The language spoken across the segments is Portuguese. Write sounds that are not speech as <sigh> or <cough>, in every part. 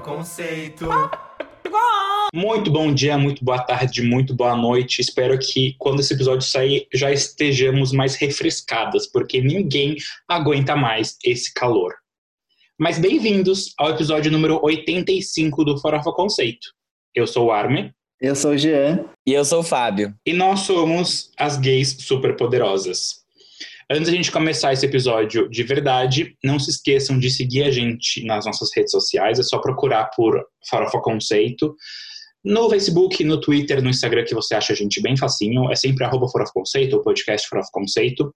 Conceito. Muito bom dia, muito boa tarde, muito boa noite. Espero que quando esse episódio sair já estejamos mais refrescadas, porque ninguém aguenta mais esse calor. Mas bem-vindos ao episódio número 85 do Farofa Conceito. Eu sou o Armin. Eu sou o Jean. E eu sou o Fábio. E nós somos as gays superpoderosas. Antes da gente começar esse episódio de verdade, não se esqueçam de seguir a gente nas nossas redes sociais. É só procurar por Farofa Conceito. No Facebook, no Twitter, no Instagram, que você acha a gente bem facinho. É sempre arroba Farofa Conceito, o podcast Farofa Conceito.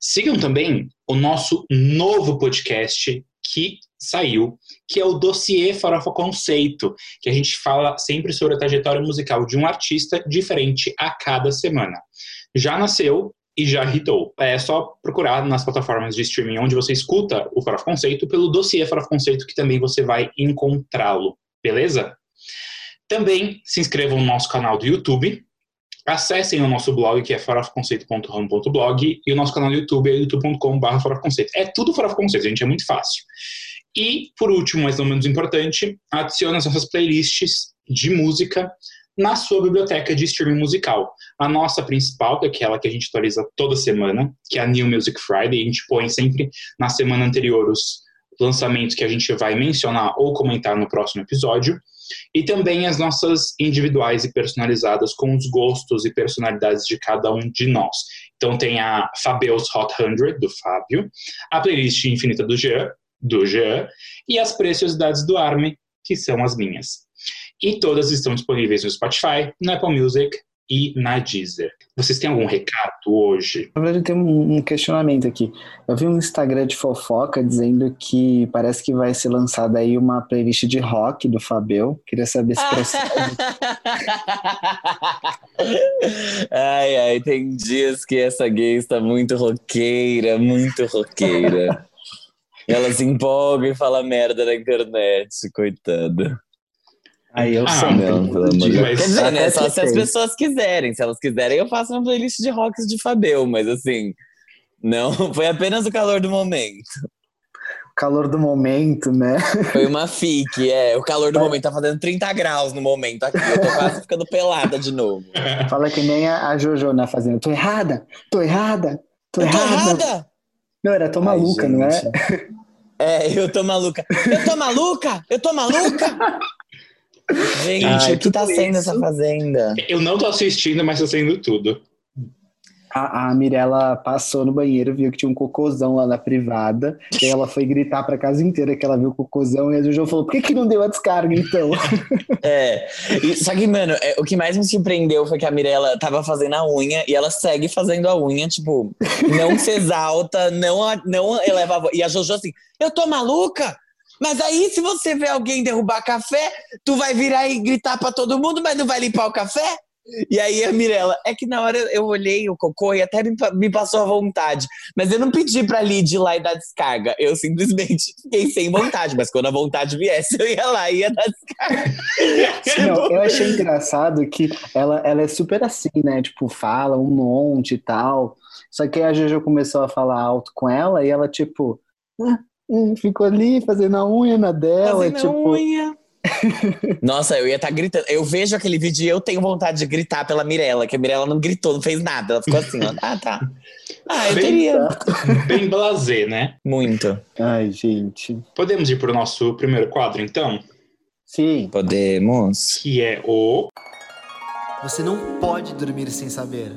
Sigam também o nosso novo podcast que saiu, que é o Dossiê Farofa Conceito, que a gente fala sempre sobre a trajetória musical de um artista diferente a cada semana. Já nasceu, e já hitou. É só procurar nas plataformas de streaming onde você escuta o Farofa Conceito pelo dossiê Farofa Conceito que também você vai encontrá-lo, beleza? Também se inscrevam no nosso canal do YouTube, acessem o nosso blog que é farofconceito.home.blog e o nosso canal do YouTube é youtube.com.br farofconceito. É tudo Farofa Conceito, gente, é muito fácil. E, por último, mas não menos importante, adicione as nossas playlists de música na sua biblioteca de streaming musical. A nossa principal, que é aquela que a gente atualiza toda semana, que é a New Music Friday, a gente põe sempre na semana anterior os lançamentos que a gente vai mencionar ou comentar no próximo episódio. E também as nossas individuais e personalizadas com os gostos e personalidades de cada um de nós. Então tem a Fabeus Hot 100, do Fábio, a playlist infinita do Jean, do Jean, e as preciosidades do Arme, que são as minhas. E todas estão disponíveis no Spotify, no Apple Music e na Deezer. Vocês têm algum recado hoje? Na verdade, eu tenho um questionamento aqui. Eu vi um Instagram de fofoca dizendo que parece que vai ser lançada aí uma playlist de rock do Fabel. Queria saber se procede. <laughs> ai, ai, tem dias que essa gay está muito roqueira, muito roqueira. <laughs> Ela se empolga e fala merda na internet, coitada. Aí eu Ah, sei. Não, pelo amor de Deus. Mas- Quer dizer, né? Até Só se as pessoas quiserem. Se elas quiserem, eu faço uma playlist de rocks de Fabel, mas assim. Não, <laughs> foi apenas o calor do momento. O calor do momento, né? Foi uma fique, é. O calor do momento tá fazendo 30 graus no momento aqui. Eu tô quase ficando pelada de novo. <laughs> Fala que nem a, Jojo na fazenda. Tô errada, tô errada, tô Eu tô errada. errada! Não, era tô Ai, maluca, não é? gente. É, eu tô maluca. Eu tô maluca! Eu tô maluca! <laughs> Gente, Ai, o que tá sendo isso. essa fazenda? Eu não tô assistindo, mas tô sendo tudo. A, a Mirella passou no banheiro, viu que tinha um cocôzão lá na privada, e aí ela foi gritar pra casa inteira que ela viu o cocôzão, e a Jojo falou, por que, que não deu a descarga, então? <laughs> É. E- só que, mano, é, o que mais me surpreendeu foi que a Mirella tava fazendo a unha e ela segue fazendo a unha, tipo, não se exalta, não, não eleva a voz. E a Jojo assim, eu tô maluca? Mas aí, se você vê alguém derrubar café, tu vai virar e gritar pra todo mundo, mas não vai limpar o café? E aí a Mirella, é que na hora eu olhei o cocô e até me, me passou a vontade. Mas eu não pedi pra Lid ir lá e dar descarga. Eu simplesmente <laughs> fiquei sem vontade. Mas quando a vontade viesse, eu ia lá e ia dar descarga. <laughs> Não, eu achei engraçado que ela, ela é super assim, né? Tipo, fala um monte e tal. Só que aí a Jojo começou a falar alto com ela e ela, tipo, ah, hum, ficou ali fazendo a unha na dela. Fazendo a tipo, unha. <laughs> Nossa, eu ia estar gritando. Eu vejo aquele vídeo e eu tenho vontade de gritar pela Mirella, que a Mirella não gritou, não fez nada. Ela ficou assim, ó. Ah, tá. Ah, eu Bem- teria. <laughs> Bem blasé, né? Muito. Ai, gente. Podemos ir pro nosso primeiro quadro, então? Sim. Podemos. Que é o... Você não pode dormir sem saber.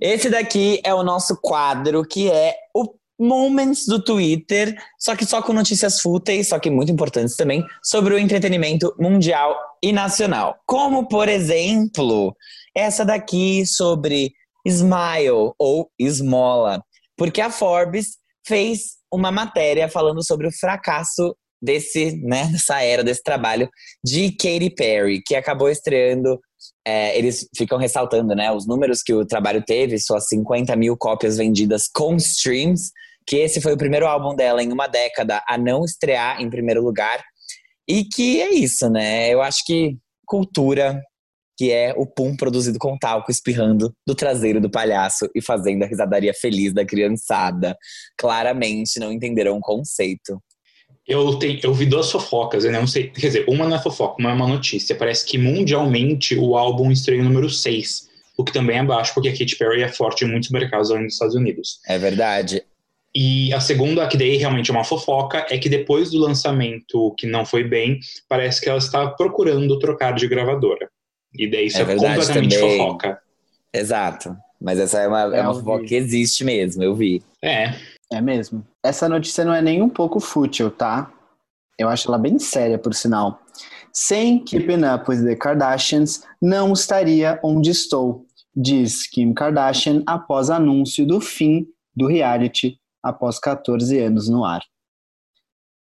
Esse daqui é o nosso quadro, que é o Moments do Twitter, só que só com notícias fúteis, só que muito importantes também, sobre o entretenimento mundial e nacional. Como, por exemplo, essa daqui sobre Smile ou Esmola. Porque a Forbes fez uma matéria falando sobre o fracasso desse, né, dessa era, desse trabalho de Katy Perry, que acabou estreando é, eles ficam ressaltando, né, os números que o trabalho teve, suas 50 mil cópias vendidas com streams, que esse foi o primeiro álbum dela em uma década a não estrear em primeiro lugar, e que é isso, né, eu acho que cultura, que é o pum produzido com talco espirrando do traseiro do palhaço e fazendo a risadaria feliz da criançada, claramente não entenderam o conceito. Eu, tenho, eu vi duas fofocas, eu não sei. Quer dizer, uma não é fofoca, uma é uma notícia. Parece que mundialmente o álbum estreou número 6, o que também é baixo, porque a Katy Perry é forte em muitos mercados além dos Estados Unidos. É verdade. E a segunda, que daí realmente é uma fofoca, é que depois do lançamento, que não foi bem, parece que ela está procurando trocar de gravadora. E daí isso É é, verdade completamente também. fofoca. Exato. Mas essa é uma, é Eu uma fofoca que existe mesmo, eu vi. É, É mesmo. Essa notícia não é nem um pouco fútil, tá? Eu acho ela bem séria, por sinal. Sem Keeping Up with the Kardashians, não estaria onde estou, diz Kim Kardashian após anúncio do fim do reality após 14 anos no ar.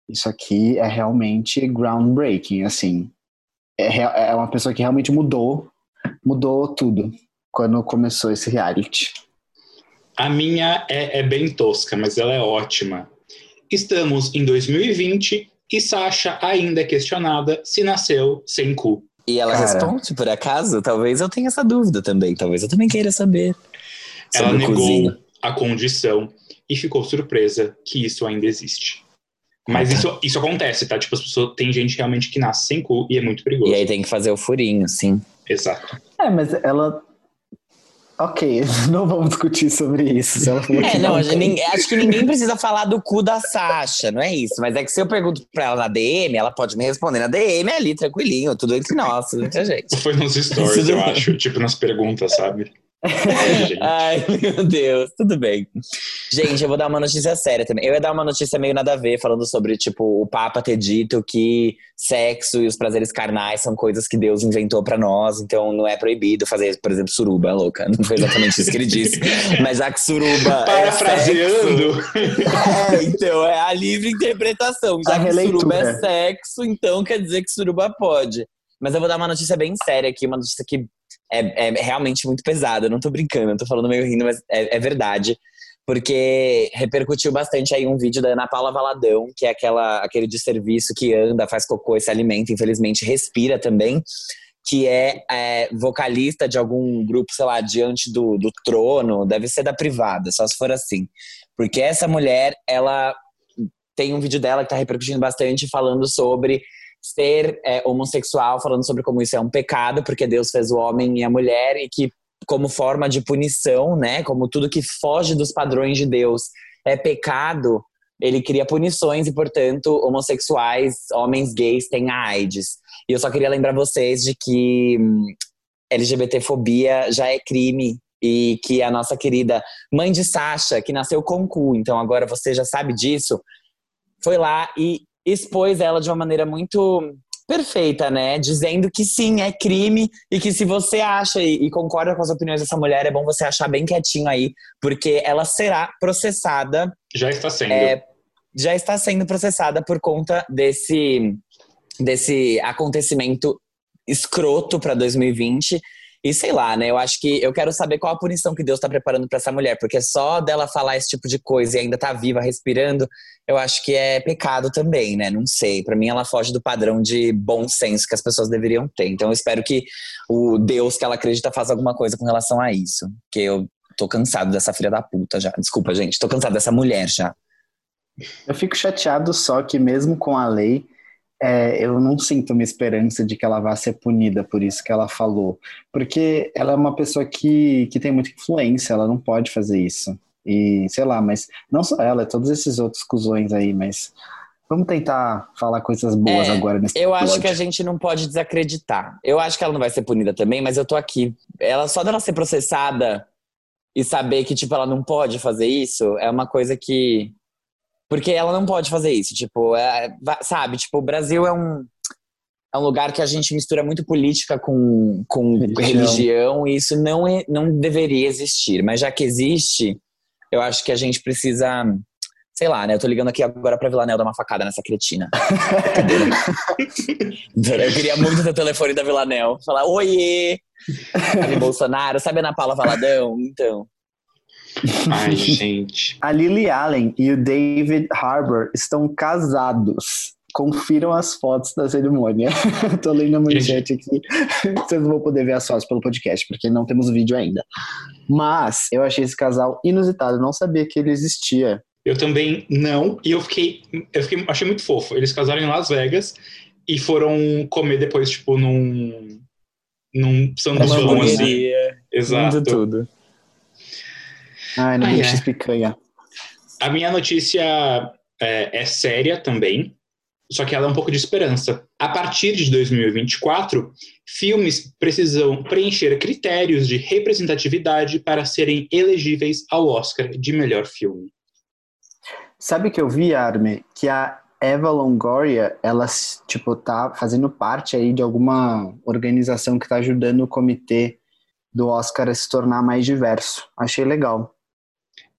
Isso aqui é realmente groundbreaking, assim. É, é uma pessoa que realmente mudou, mudou tudo quando começou esse reality. A minha é, é bem tosca, mas ela é ótima. Estamos em 2020 e Sasha ainda é questionada se nasceu sem cu. E ela Cara. responde, por acaso? Talvez eu tenha essa dúvida também. Talvez eu também queira saber. Ela negou cozinho. a condição e ficou surpresa que isso ainda existe. Mas Ah, isso, <laughs> isso acontece, tá? Tipo, as pessoas, tem gente realmente que nasce sem cu e é muito perigoso. E aí tem que fazer o furinho, sim. Exato. É, mas ela. Ok, <laughs> não vamos discutir sobre isso. Se ela falou É, que não, não gente- acho que ninguém precisa falar do cu da Sasha, não é isso. Mas é que se eu pergunto pra ela na DM, ela pode me responder na DM ali, tranquilinho, tudo entre nós, entre a gente. Foi nos stories, eu acho. Tipo, nas perguntas, sabe? É. <laughs> Ai, meu Deus, tudo bem. Gente, eu vou dar uma notícia séria também. Eu ia dar uma notícia meio nada a ver, falando sobre, tipo, o Papa ter dito que sexo e os prazeres carnais são coisas que Deus inventou pra nós, então não é proibido fazer, por exemplo, suruba, louca. Não foi exatamente isso que ele disse. Mas já que suruba. é Parafraseando. sexo, é, então, é a livre interpretação. Já A que suruba é releitura. sexo, então quer dizer que suruba pode. Mas eu vou dar uma notícia bem séria aqui, uma notícia que é, é realmente muito pesada. Eu não tô brincando, eu tô falando meio rindo, mas é, é verdade. Porque repercutiu bastante aí um vídeo da Ana Paula Valadão, que é aquela, aquele de serviço que anda, faz cocô e se alimenta, infelizmente respira também, que é, é, vocalista de algum grupo, sei lá, diante do, do trono, deve ser da privada, só se for assim. Porque essa mulher, ela tem um vídeo dela que tá repercutindo bastante, falando sobre ser é, homossexual, falando sobre como isso é um pecado, porque Deus fez o homem e a mulher, e que como forma de punição, né, como tudo que foge dos padrões de Deus é pecado, ele cria punições e, portanto, homossexuais, homens gays têm AIDS. E eu só queria lembrar vocês de que hum, LGBTfobia já é crime e que a nossa querida mãe de Sasha, que nasceu com cu, então agora você já sabe disso, foi lá e expôs ela de uma maneira muito perfeita, né? Dizendo que sim, é crime e que se você acha e, e concorda com as opiniões dessa mulher, é bom você achar bem quietinho aí, porque ela será processada Já está sendo. é, já está sendo processada por conta desse, desse acontecimento escroto para 2020. E sei lá, né? Eu acho que eu quero saber qual a punição que Deus está preparando para essa mulher, porque só dela falar esse tipo de coisa e ainda tá viva, respirando, eu acho que é pecado também, né? Não sei. Para mim, ela foge do padrão de bom senso que as pessoas deveriam ter. Então, eu espero que o Deus que ela acredita faça alguma coisa com relação a isso. Porque eu tô cansado dessa filha da puta já. Desculpa, gente. Tô cansado dessa mulher já. Eu fico chateado só que mesmo com a lei, é, eu não sinto uma esperança de que ela vá ser punida por isso que ela falou. Porque ela é uma pessoa que, que tem muita influência, ela não pode fazer isso. E sei lá, mas não só ela, é todos esses outros cuzões aí, mas vamos tentar falar coisas boas É, agora nesse Eu acho episódio. que a gente não pode desacreditar. Eu acho que ela não vai ser punida também, mas eu tô aqui. Ela só dela ser processada e saber que tipo ela não pode fazer isso é uma coisa que porque ela não pode fazer isso, tipo, é- va- sabe, tipo, o Brasil é um é um lugar que a gente mistura muito política com, com Religião. religião. e isso não, é, não deveria existir. Mas já que existe, eu acho que a gente precisa. Sei lá, né? Eu tô ligando aqui agora pra Vilanel dar uma facada nessa cretina. <laughs> eu queria muito ter o telefone da Vilanel. Falar, oiê! Bolsonaro, sabe a Ana Paula Valadão? Então. <laughs> Ai, gente. A Lily Allen e o David Harbour estão casados. Confiram as fotos da cerimônia. <laughs> Tô lendo a manchete aqui. <laughs> Vocês não vão poder ver as fotos pelo podcast, porque não temos vídeo ainda. Mas eu achei esse casal inusitado. Não sabia que ele existia. Eu também não, e eu fiquei, eu fiquei, achei muito fofo. Eles casaram em Las Vegas e foram comer depois, tipo, num, num sanduzão, assim. Exato. tudo. Ai, não deixa é. picanha. A minha notícia é, é séria também, só que ela é um pouco de esperança. A partir de 2024, filmes precisam preencher critérios de representatividade para serem elegíveis ao Oscar de melhor filme. Sabe que eu vi, Arme, que a Eva Longoria, ela, tipo, tá fazendo parte aí de alguma organização que tá ajudando o comitê do Oscar a se tornar mais diverso. Achei legal.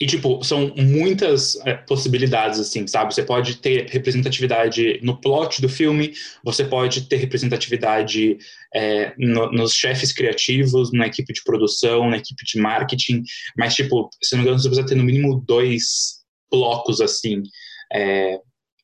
E, tipo, são muitas é, possibilidades, assim, sabe? Você pode ter representatividade no plot do filme, você pode ter representatividade é, no- nos chefes criativos, na equipe de produção, na equipe de marketing, mas, tipo, se não me engano, você precisa ter no mínimo dois blocos, assim. É,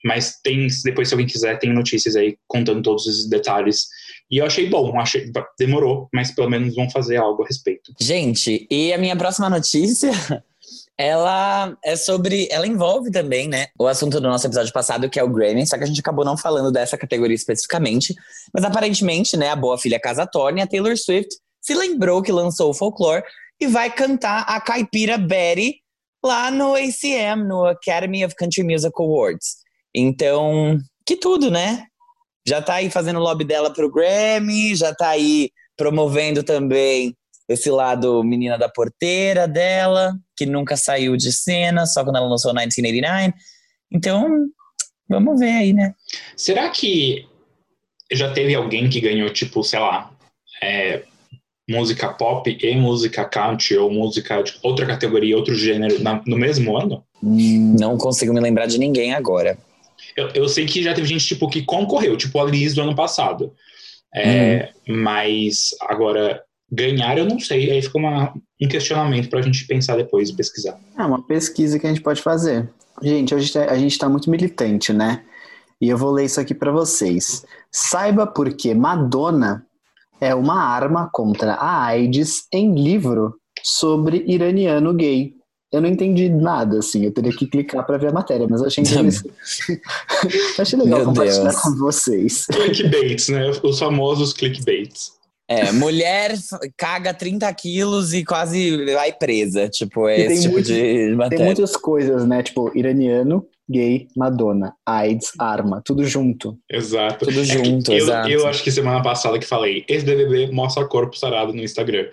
mas tem, depois, se alguém quiser, tem notícias aí contando todos esses detalhes. E eu achei bom, achei, demorou, mas pelo menos vão fazer algo a respeito. Gente, e a minha próxima notícia, <laughs> ela é sobre. Ela envolve também, né? O assunto do nosso episódio passado, que é o Grammy, só que a gente acabou não falando dessa categoria especificamente. Mas aparentemente, né, a boa filha Casatone, a Taylor Swift, se lembrou que lançou o folklore e vai cantar a caipira Betty lá no ACM, no Academy of Country Music Awards. Então, que tudo, né? Já tá aí fazendo lobby dela pro Grammy, já tá aí promovendo também esse lado menina da porteira dela, que nunca saiu de cena, só quando ela lançou 1989. Então, vamos ver aí, né? Será que já teve alguém que ganhou, tipo, sei lá, é, música pop e música country ou música de outra categoria, outro gênero na- no mesmo ano? Hum, Não consigo me lembrar de ninguém agora. Eu, eu sei que já teve gente, tipo, que concorreu, tipo a Liz do ano passado. É, Mas agora, ganhar eu não sei. Aí fica uma- um questionamento pra gente pensar depois e pesquisar. É uma pesquisa que a gente pode fazer. Gente, hoje a gente tá muito militante, né? E eu vou ler isso aqui pra vocês. Saiba por que Madonna é uma arma contra a AIDS em livro sobre iraniano gay. Eu não entendi nada, assim. Eu teria que clicar pra ver a matéria, mas eu achei <laughs> interessante. Achei legal Meu compartilhar Deus. com vocês. Clickbaits, né? Os famosos clickbaits. É, mulher caga 30 quilos e quase vai presa. Tipo, é tem esse tipo muito- de Tem matéria. muitas coisas, né? Tipo, iraniano, gay, Madonna, AIDS, arma, tudo junto. Exato. Tudo É junto, eu, exato. eu acho que semana passada que falei, esse BBB mostra corpo sarado no Instagram.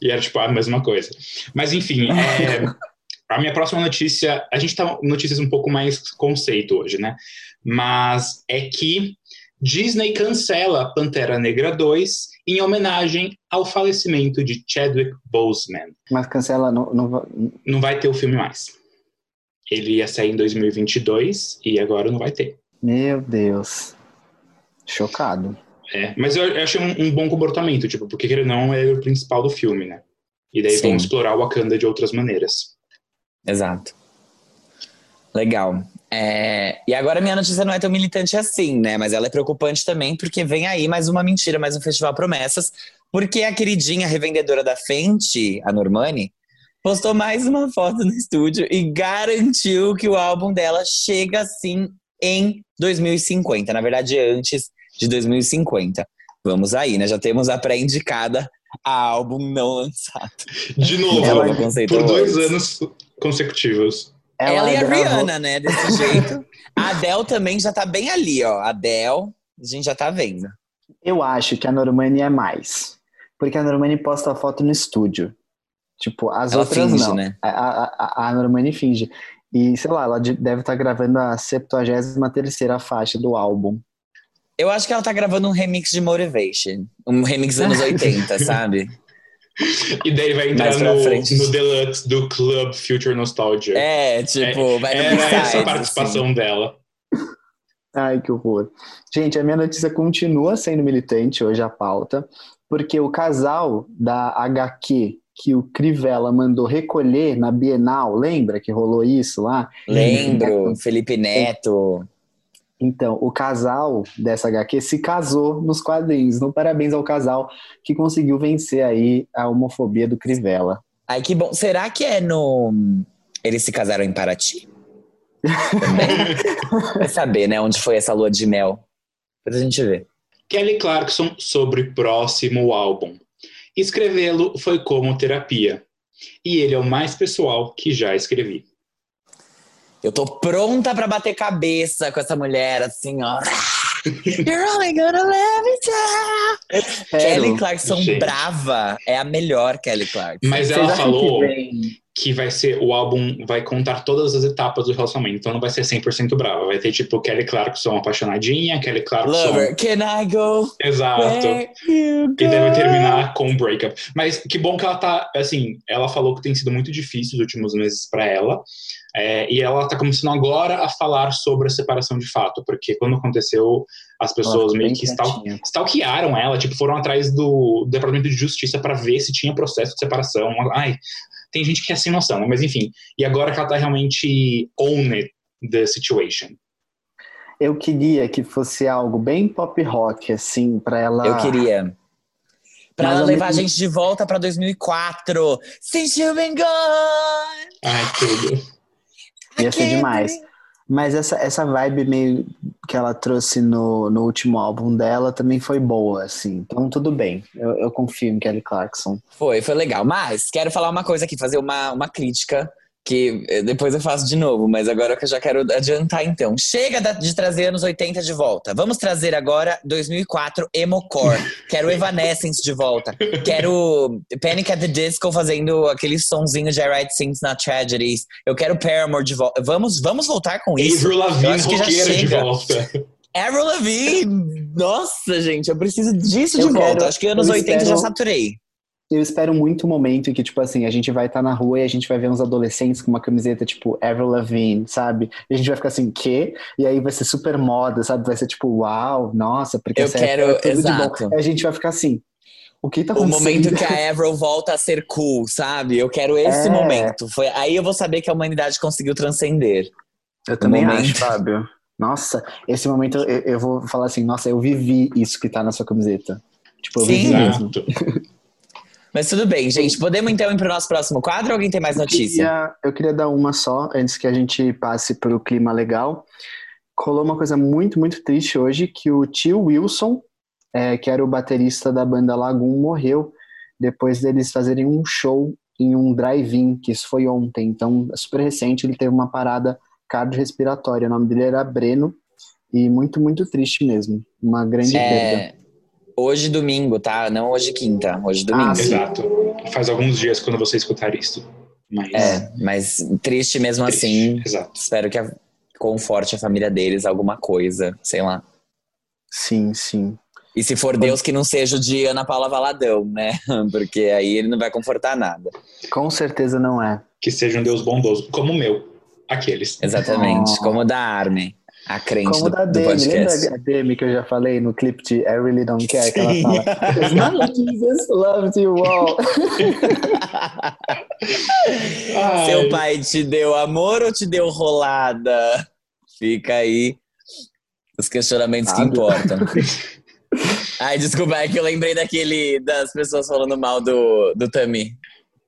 E era tipo a mesma coisa. Mas enfim, é, <laughs> a minha próxima notícia, a gente tá notícias um pouco mais conceito hoje, né? Mas é que Disney cancela Pantera Negra 2 em homenagem ao falecimento de Chadwick Boseman. Mas cancela, não, não, Não vai ter o filme mais. Ele ia sair em 2022 e agora não vai ter. Meu Deus. Chocado. É, mas eu, eu achei um, um bom comportamento, tipo, porque querendo ou não é o principal do filme, né? E daí Sim. vão explorar o Wakanda de outras maneiras. Exato. Legal. É, e agora minha notícia não é tão militante assim, né? Mas ela é preocupante também, porque vem aí mais uma mentira, mais um Festival Promessas. Porque a queridinha revendedora da Fenty, a Normani, postou mais uma foto no estúdio e garantiu que o álbum dela chega sim em 2050. Na verdade, antes de 2050. Vamos aí, né? Já temos a pré-indicada a álbum não lançado. De novo, Ela- por dois anos consecutivos. Ela, e a gravou- Rihanna, né? Desse <laughs> jeito. A Adele também já tá bem ali, ó. A Adele, a gente já tá vendo. Eu acho que a Normani é mais. Porque a Normani posta a foto no estúdio. Tipo, as Ela outras finge, não. né? A, a, a- Normani finge. E, sei lá, ela de- deve estar gravando a 73ª faixa do álbum. Eu acho que ela tá gravando um remix de Motivation. Um remix dos anos <laughs> 80, sabe? E daí vai entrar no, frente. no Deluxe do Club Future Nostalgia. É, tipo, vai no Era B-sides, essa a participação assim. dela. Ai, que horror. Gente, a minha notícia continua sendo militante hoje a pauta, porque o casal da HQ que o Crivella mandou recolher na Bienal, lembra que rolou isso lá? Lembro, Felipe Neto. Então, o casal dessa HQ se casou nos quadrinhos. Então, parabéns ao casal que conseguiu vencer aí a homofobia do Crivella. Ai, que bom. Será que é no. Eles se casaram em Paraty? Vai <laughs> saber, né, onde foi essa lua de mel. Depois a gente vê. Kelly Clarkson sobre próximo álbum. Escrevê-lo foi como terapia. E ele é o mais pessoal que já escrevi. Eu tô pronta pra bater cabeça com essa mulher, assim, ó. <laughs> You're only gonna let me down. Kelly Clarkson Gente. brava é a melhor Kelly Clarkson. Mas Vocês ela falou que vem- que vai ser o álbum vai contar todas as etapas do relacionamento, então não vai ser 100% brava, vai ter tipo Kelly Clarkson apaixonadinha, Kelly Clarkson Lover, can I go exato. E deve terminar com um breakup. Mas que bom que ela tá, assim, ela falou que tem sido muito difícil os últimos meses pra ela. é, e ela tá começando agora a falar sobre a separação de fato, porque quando aconteceu, as pessoas meio que stal stalkearam ela, tipo, foram atrás do Departamento de Justiça pra ver se tinha processo de separação. Ai, tem gente que é sem noção, né? Mas enfim. E agora que ela tá realmente own it, the situation. Eu queria que fosse algo bem pop rock, assim, pra ela. Eu queria. Pra ela levar a gente de volta pra 2004. Since you've been gone. Ai, tudo. Ia ser demais. Mas essa, essa vibe meio que ela trouxe no, no último álbum dela também foi boa, assim. Então tudo bem. Eu, eu confio em Kelly Clarkson. Foi, foi legal. Mas quero falar uma coisa aqui, fazer uma, uma crítica. Que eh, depois eu faço de novo, mas agora que eu já quero adiantar então. Chega de trazer anos 80 de volta. Vamos trazer agora 2004 Emocore. Quero Evanescence de volta. Quero Panic at the Disco fazendo aquele sonzinho de I Write Things Not Tragedies. Eu quero Paramore de volta. Vamos, vamos voltar com isso. Avril Lavigne, acho que já roqueira de volta. Avril Lavigne! Nossa, gente, eu preciso disso Eu de volta. acho que anos eu 80 já espero- saturei. Eu espero muito o momento em que, tipo assim, a gente vai estar na rua e a gente vai ver uns adolescentes com uma camiseta, tipo, Avril Lavigne, sabe? E a gente vai ficar assim, quê? E aí vai ser super moda, sabe? Vai ser tipo, uau, nossa, porque Eu essa quero- é tudo de exato. bom. E a gente vai ficar assim, o que tá O acontecendo? momento que a <laughs> Avril volta a ser cool, sabe? Eu quero esse É. momento. Foi aí eu vou saber que a humanidade conseguiu transcender. Eu também momento. acho, Fábio. Nossa, esse momento eu, eu vou falar assim, nossa, eu vivi isso que tá na sua camiseta. Tipo, eu Sim. vivi mesmo. <laughs> Mas tudo bem, gente. Podemos então ir pro nosso próximo quadro alguém tem mais Eu notícia? queria, eu queria dar uma só, antes que a gente passe pro clima legal. Rolou uma coisa muito, muito triste hoje, que o tio Wilson, é, que era o baterista da banda Lagoon, morreu depois deles fazerem um show em um drive-in, que isso foi ontem. Então, é super recente, ele teve uma parada cardiorrespiratória. O nome dele era Breno, e muito, muito triste mesmo. Uma grande perda. É, hoje domingo, tá? Não hoje quinta. Hoje domingo. Ah. Exato. Faz alguns dias quando você escutar isto. Mas. É, mas triste mesmo triste. assim. Exato. Espero que a- conforte a família deles, alguma coisa, sei lá. Sim, sim. E se for Deus, que não seja o de Ana Paula Valadão, né? <laughs> Porque aí ele não vai confortar nada. Com certeza não é. Que seja um Deus bondoso, como o meu. Aqueles. Exatamente. Oh. Como da Armin, a crente Como do, da Demi, lembra a Demi que eu já falei no clipe de I Really Don't Care, que ela fala "It's not <laughs> Jesus loves you all. <laughs> Seu pai te deu amor ou te deu rolada? Fica aí os questionamentos que Sabe? importam. <laughs> Ai, desculpa, é que eu lembrei daquele das pessoas falando mal do, do Tami.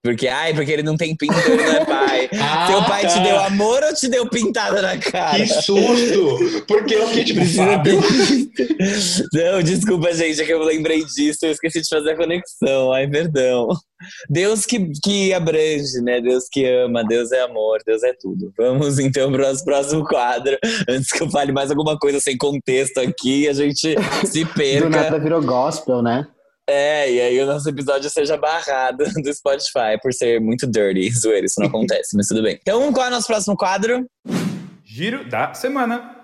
Porque, ai, porque ele não tem pinto, ele não é pai. <laughs> Ah, Seu pai te tá. deu amor ou te deu pintada na cara? Que susto! Porque eu fiquei tipo, Precisa Fábio. <laughs> Não, desculpa, gente, é que eu lembrei disso, eu esqueci de fazer a conexão. Ai, perdão. Deus que, que abrange, né? Deus que ama, Deus é amor, Deus é tudo. Vamos então para o nosso próximo quadro. Antes que eu fale mais alguma coisa sem contexto aqui, a gente se Do perca. nada virou gospel, né? É, e aí o nosso episódio seja barrado <laughs> do Spotify por ser muito dirty. <laughs> Zoeira, isso não acontece, mas tudo bem. Então, qual é o nosso próximo quadro? Giro da semana.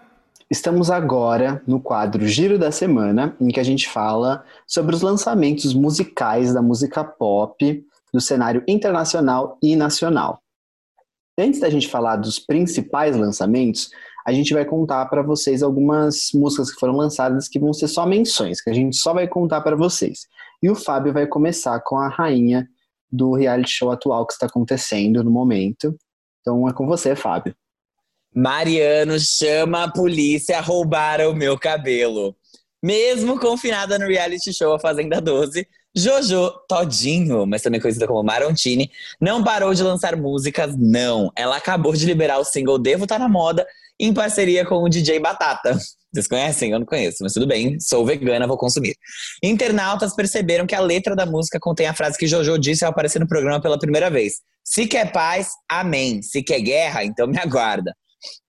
Estamos agora no quadro Giro da Semana, em que a gente fala sobre os lançamentos musicais da música pop do cenário internacional e nacional. Antes da gente falar dos principais lançamentos, a gente vai contar para vocês algumas músicas que foram lançadas que vão ser só menções, que a gente só vai contar para vocês. E o Fábio vai começar com a rainha do reality show atual que está acontecendo no momento. Então é com você, Fábio. Mariano chama a polícia, roubaram o meu cabelo. Mesmo confinada no reality show A Fazenda 12, Jojo Todinho, mas também conhecida como Marontini, não parou de lançar músicas, não. Ela acabou de liberar o single Devo Tá Na Moda em parceria com o DJ Batata. Vocês conhecem? Eu não conheço, mas tudo bem, sou vegana, vou consumir. Internautas perceberam que a letra da música contém a frase que Jojo disse ao aparecer no programa pela primeira vez. Se quer paz, amém. Se quer guerra, então me <laughs> aguarda.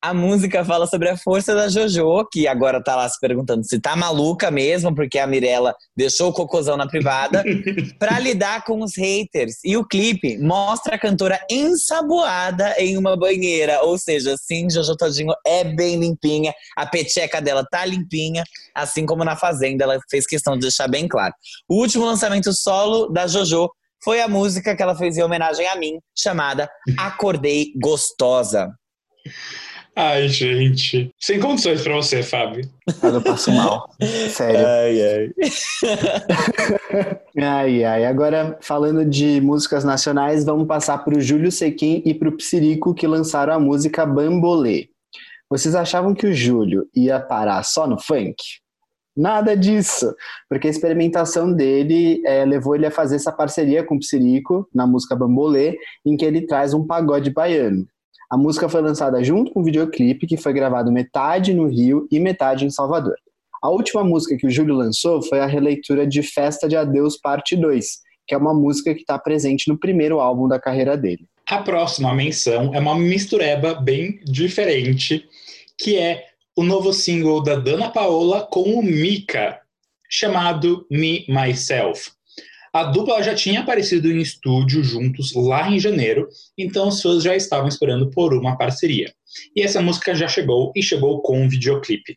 A música fala sobre a força da JoJo, que agora tá lá se perguntando se tá maluca mesmo, porque a Mirella deixou o cocôzão na privada, <laughs> para lidar com os haters. E o clipe mostra a cantora ensaboada em uma banheira. Ou seja, sim, Jojo Todinho é bem limpinha, a peteca dela tá limpinha, assim como na Fazenda, ela fez questão de deixar bem claro. O último lançamento solo da JoJo foi a música que ela fez em homenagem a mim, chamada Acordei Gostosa. Ai, gente. Sem condições pra você, Fábio. Eu passo mal. Sério. Ai, ai. <laughs> Ai, ai. Agora, falando de músicas nacionais, vamos passar pro Júlio Sequim e pro Psirico, que lançaram a música Bambolê. Vocês achavam que o Júlio ia parar só no funk? Nada disso, porque a experimentação dele é, levou ele a fazer essa parceria com o Psirico na música Bambolê, em que ele traz um pagode baiano. A música foi lançada junto com um videoclipe que foi gravado metade no Rio e metade em Salvador. A última música que o Júlio lançou foi a releitura de Festa de Adeus Parte 2, que é uma música que está presente no primeiro álbum da carreira dele. A próxima menção é uma mistureba bem diferente, que é o novo single da Dana Paola com o Mika, chamado Me Myself. A dupla já tinha aparecido em estúdio juntos lá em janeiro, então os fãs já estavam esperando por uma parceria. E essa música já chegou e chegou com um videoclipe.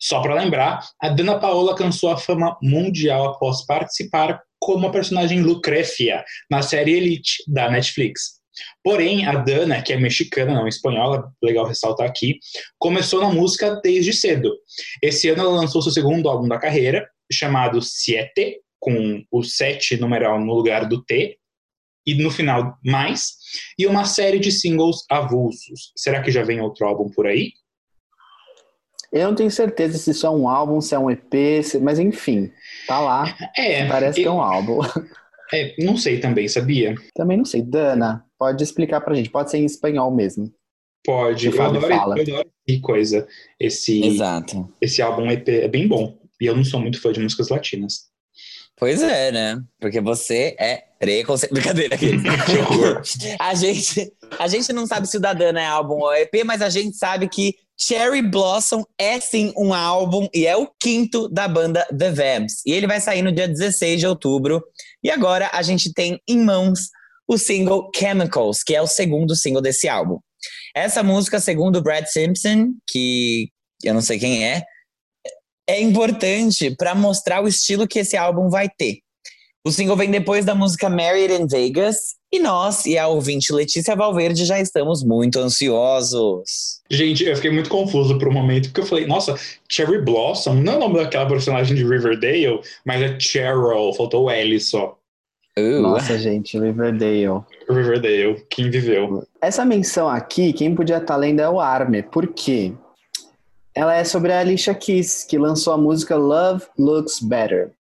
Só para lembrar, a Dana Paola alcançou a fama mundial após participar como a personagem Lucrecia na série Elite da Netflix. Porém, a Dana, que é mexicana, não espanhola, legal ressaltar aqui, começou na música desde cedo. Esse ano ela lançou seu segundo álbum da carreira, chamado Siete, com o 7 numeral no lugar do T, e no final mais, e uma série de singles avulsos. Será que já vem outro álbum por aí? Eu não tenho certeza se isso é um álbum, se é um EP, se... mas enfim, tá lá. É, Parece que é eu- um álbum. <laughs> é, não sei também, sabia? Também não sei. Dana, pode explicar pra gente. Pode ser em espanhol mesmo. Pode. Eu adoro, fala. eu adoro esse coisa. Esse, Exato. esse álbum EP é bem bom. E eu não sou muito fã de músicas latinas. Pois é, né? Porque você é preconceito. <laughs> Brincadeira aqui. <laughs> A, gente, a gente não sabe se o da Dana é álbum ou EP, mas a gente sabe que Cherry Blossom é sim um álbum e é o quinto da banda The Vamps. E ele vai sair no dia 16 de outubro. E agora a gente tem em mãos o single Chemicals, que é o segundo single desse álbum. Essa música, segundo o Brad Simpson, que eu não sei quem é, é importante para mostrar o estilo que esse álbum vai ter. O single vem depois da música Married in Vegas e nós e a ouvinte Letícia Valverde já estamos muito ansiosos. Gente, eu fiquei muito confuso por um momento, porque eu falei, nossa, Cherry Blossom não é o nome daquela personagem de Riverdale, mas é Cheryl, faltou o L só. Uh, Nossa, gente, Riverdale. Riverdale, quem viveu. Essa menção aqui, quem podia estar lendo é o Arme. Por quê? Ela é sobre a Alicia Keys, que lançou a música Love Looks Better.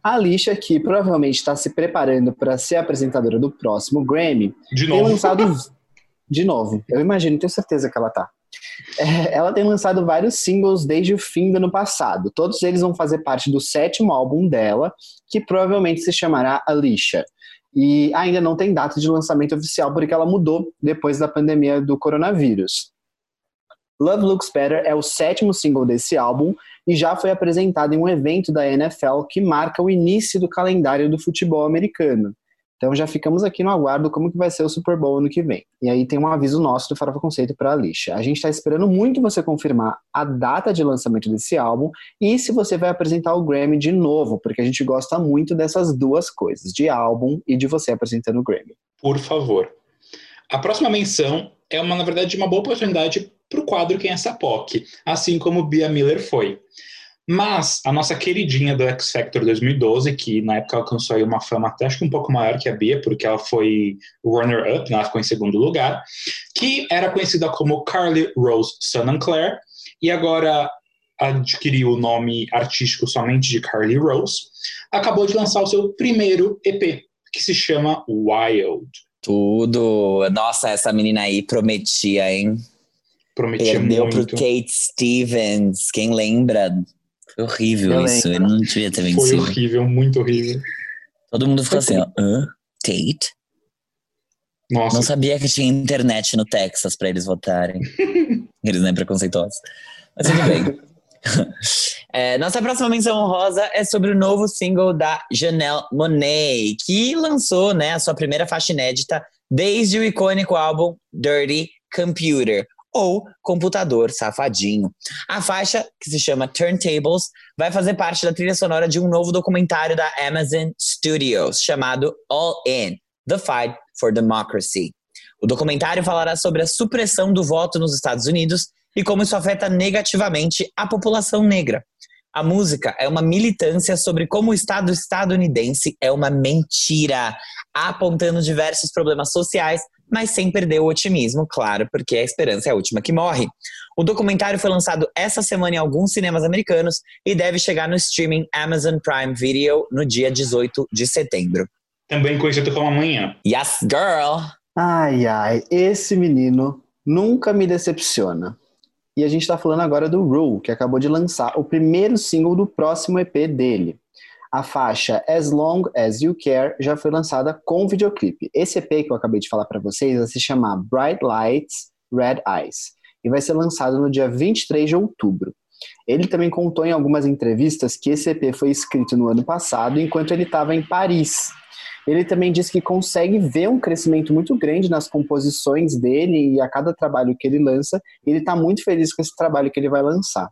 A Alicia, que provavelmente está se preparando para ser apresentadora do próximo Grammy, De tem novo. lançado. De novo, eu imagino, tenho certeza que ela tá. É, ela tem lançado vários singles desde o fim do ano passado. Todos eles vão fazer parte do sétimo álbum dela, que provavelmente se chamará Alicia. E ainda não tem data de lançamento oficial, porque ela mudou depois da pandemia do coronavírus. Love Looks Better é o sétimo single desse álbum e já foi apresentado em um evento da NFL que marca o início do calendário do futebol americano. Então já ficamos aqui no aguardo como que vai ser o Super Bowl ano que vem. E aí tem um aviso nosso do Farofa Conceito para a Alicia. A gente está esperando muito você confirmar a data de lançamento desse álbum e se você vai apresentar o Grammy de novo, porque a gente gosta muito dessas duas coisas, de álbum e de você apresentando o Grammy. Por favor. A próxima menção é uma, na verdade, uma boa oportunidade para o quadro Quem é essa POC, assim como Bia Miller foi. Mas a nossa queridinha do X Factor 2012, que na época alcançou aí uma fama até acho que um pouco maior que a Bia, porque ela foi runner-up, né? ela ficou em segundo lugar, que era conhecida como Carly Rose Claire, e agora adquiriu o nome artístico somente de Carly Rose, acabou de lançar o seu primeiro EP, que se chama Wild. Tudo. Nossa, essa menina aí prometia, hein? Prometia Perdeu muito. pro Kate Stevens. Quem lembra? Foi horrível Eu isso. lembro. Ele não devia ter Foi vencido. horrível, muito horrível. Todo mundo ficou assim, ó. Hã? Tate? Nossa, Não sabia que tinha internet no Texas pra eles votarem. <laughs> eles não é preconceituosos. Mas tudo bem. <laughs> É, nossa próxima menção honrosa é sobre o novo single da Janelle Monáe, que lançou né, a sua primeira faixa inédita desde o icônico álbum Dirty Computer, ou Computador Safadinho. A faixa, que se chama Turntables, vai fazer parte da trilha sonora de um novo documentário da Amazon Studios, chamado All In, The Fight for Democracy. O documentário falará sobre a supressão do voto nos Estados Unidos e como isso afeta negativamente a população negra. A música é uma militância sobre como o Estado estadunidense é uma mentira, apontando diversos problemas sociais, mas sem perder o otimismo, claro, porque a esperança é a última que morre. O documentário foi lançado essa semana em alguns cinemas americanos e deve chegar no streaming Amazon Prime Video no dia 18 de setembro. também conhecido como Amanhã. Yes, girl! Ai, ai, esse menino nunca me decepciona. E a gente tá falando agora do Rule, que acabou de lançar o primeiro single do próximo EP dele. A faixa As Long As You Care já foi lançada com videoclipe. Esse EP que eu acabei de falar para vocês vai se chamar Bright Lights, Red Eyes e vai ser lançado no dia 23 de outubro. Ele também contou em algumas entrevistas que esse EP foi escrito no ano passado enquanto ele estava em Paris. Ele também disse que consegue ver um crescimento muito grande nas composições dele e a cada trabalho que ele lança. Ele está muito feliz com esse trabalho que ele vai lançar.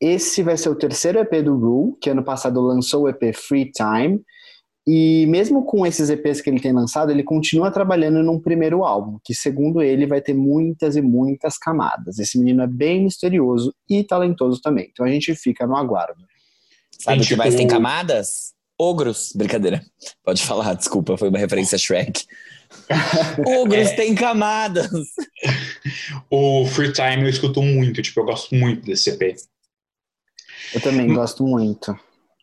Esse vai ser o terceiro EP do Rule, que ano passado lançou o EP Free Time. E mesmo com esses EPs que ele tem lançado, ele continua trabalhando num primeiro álbum, que segundo ele vai ter muitas e muitas camadas. Esse menino é bem misterioso e talentoso também. Então a gente fica no aguardo. Sabe o que mais tem camadas? Ogros. Brincadeira. Pode falar, desculpa, foi uma referência a Shrek. <laughs> Ogros É. têm camadas. O Free Time eu escuto muito, tipo, eu gosto muito desse EP. Eu também gosto muito.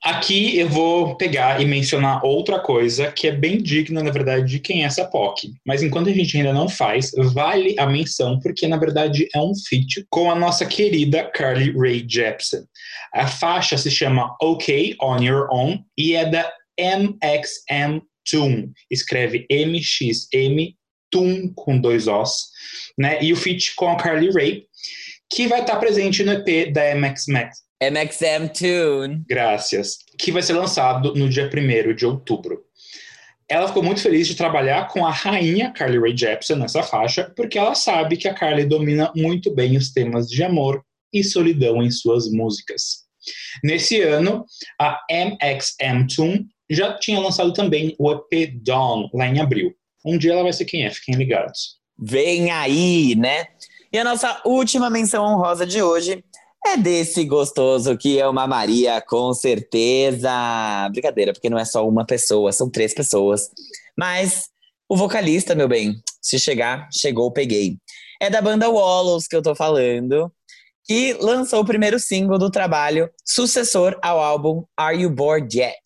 Aqui eu vou pegar e mencionar outra coisa que é bem digna, na verdade, de quem é essa POC. Mas enquanto a gente ainda não faz, vale a menção, porque na verdade é um feat com a nossa querida Carly Rae Jepsen. A faixa se chama OK On Your Own e é da MXM Toon. Escreve MXM Toon com dois Os, né? E o feat com a Carly Rae, que vai estar presente no EP da MX Max. MXM Tune. Graças. Que vai ser lançado no dia 1 de outubro. Ela ficou muito feliz de trabalhar com a rainha Carly Rae Jepsen nessa faixa, porque ela sabe que a Carly domina muito bem os temas de amor e solidão em suas músicas. Nesse ano, a MXM Tune já tinha lançado também o EP Dawn, lá em abril. Um dia ela vai ser quem é, fiquem ligados. Vem aí, né? E a nossa última menção honrosa de hoje é desse gostoso que é uma Maria, com certeza. Brincadeira, porque não é só uma pessoa, são três pessoas. Mas o vocalista, meu bem, se chegar, chegou, peguei. É da banda Wallows que eu tô falando, que lançou o primeiro single do trabalho sucessor ao álbum Are You Bored Yet?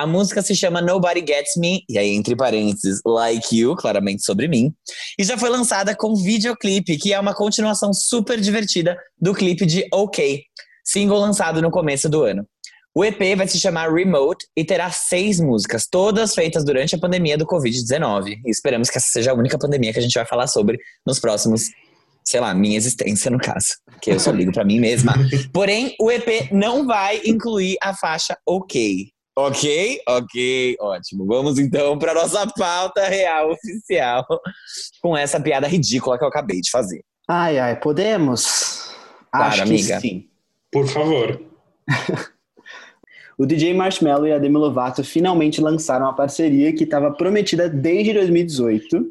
A música se chama Nobody Gets Me, e aí entre parênteses, Like You, claramente sobre mim, e já foi lançada com videoclipe, que é uma continuação super divertida do clipe de OK, single lançado no começo do ano. O EP vai se chamar Remote e terá seis músicas, todas feitas durante a pandemia do Covid-19. E esperamos que essa seja a única pandemia que a gente vai falar sobre nos próximos, sei lá, minha existência no caso, que eu só ligo pra mim mesma. <laughs> Porém, o EP não vai incluir a faixa OK. Ok, ok, ótimo. Vamos então para nossa pauta real oficial com essa piada ridícula que eu acabei de fazer. Ai, ai, podemos? Claro, Acho amiga. que sim. Por favor. <laughs> O DJ Marshmello e a Demi Lovato finalmente lançaram a parceria que estava prometida desde 2018.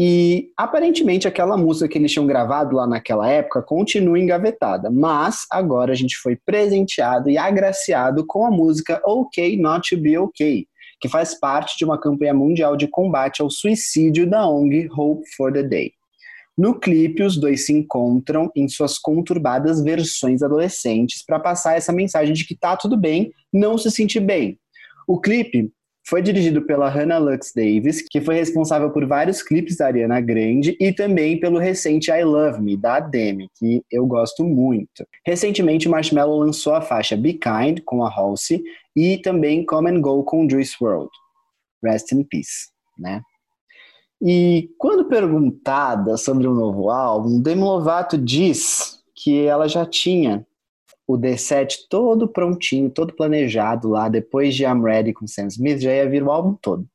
E aparentemente aquela música que eles tinham gravado lá naquela época continua engavetada, mas agora a gente foi presenteado e agraciado com a música OK Not to Be OK, que faz parte de uma campanha mundial de combate ao suicídio da ONG Hope for the Day. No clipe, os dois se encontram em suas conturbadas versões adolescentes para passar essa mensagem de que tá tudo bem não se sentir bem. O clipe foi dirigido pela Hannah Lux Davis, que foi responsável por vários clipes da Ariana Grande e também pelo recente I Love Me, da Demi, que eu gosto muito. Recentemente, Marshmello lançou a faixa Be Kind, com a Halsey, e também Come and Go, com Juice WRLD. Rest in Peace, né? E quando perguntada sobre o novo álbum, Demi Lovato diz que ela já tinha o D7 todo prontinho, todo planejado lá, depois de I'm Ready com Sam Smith, já ia vir o álbum todo.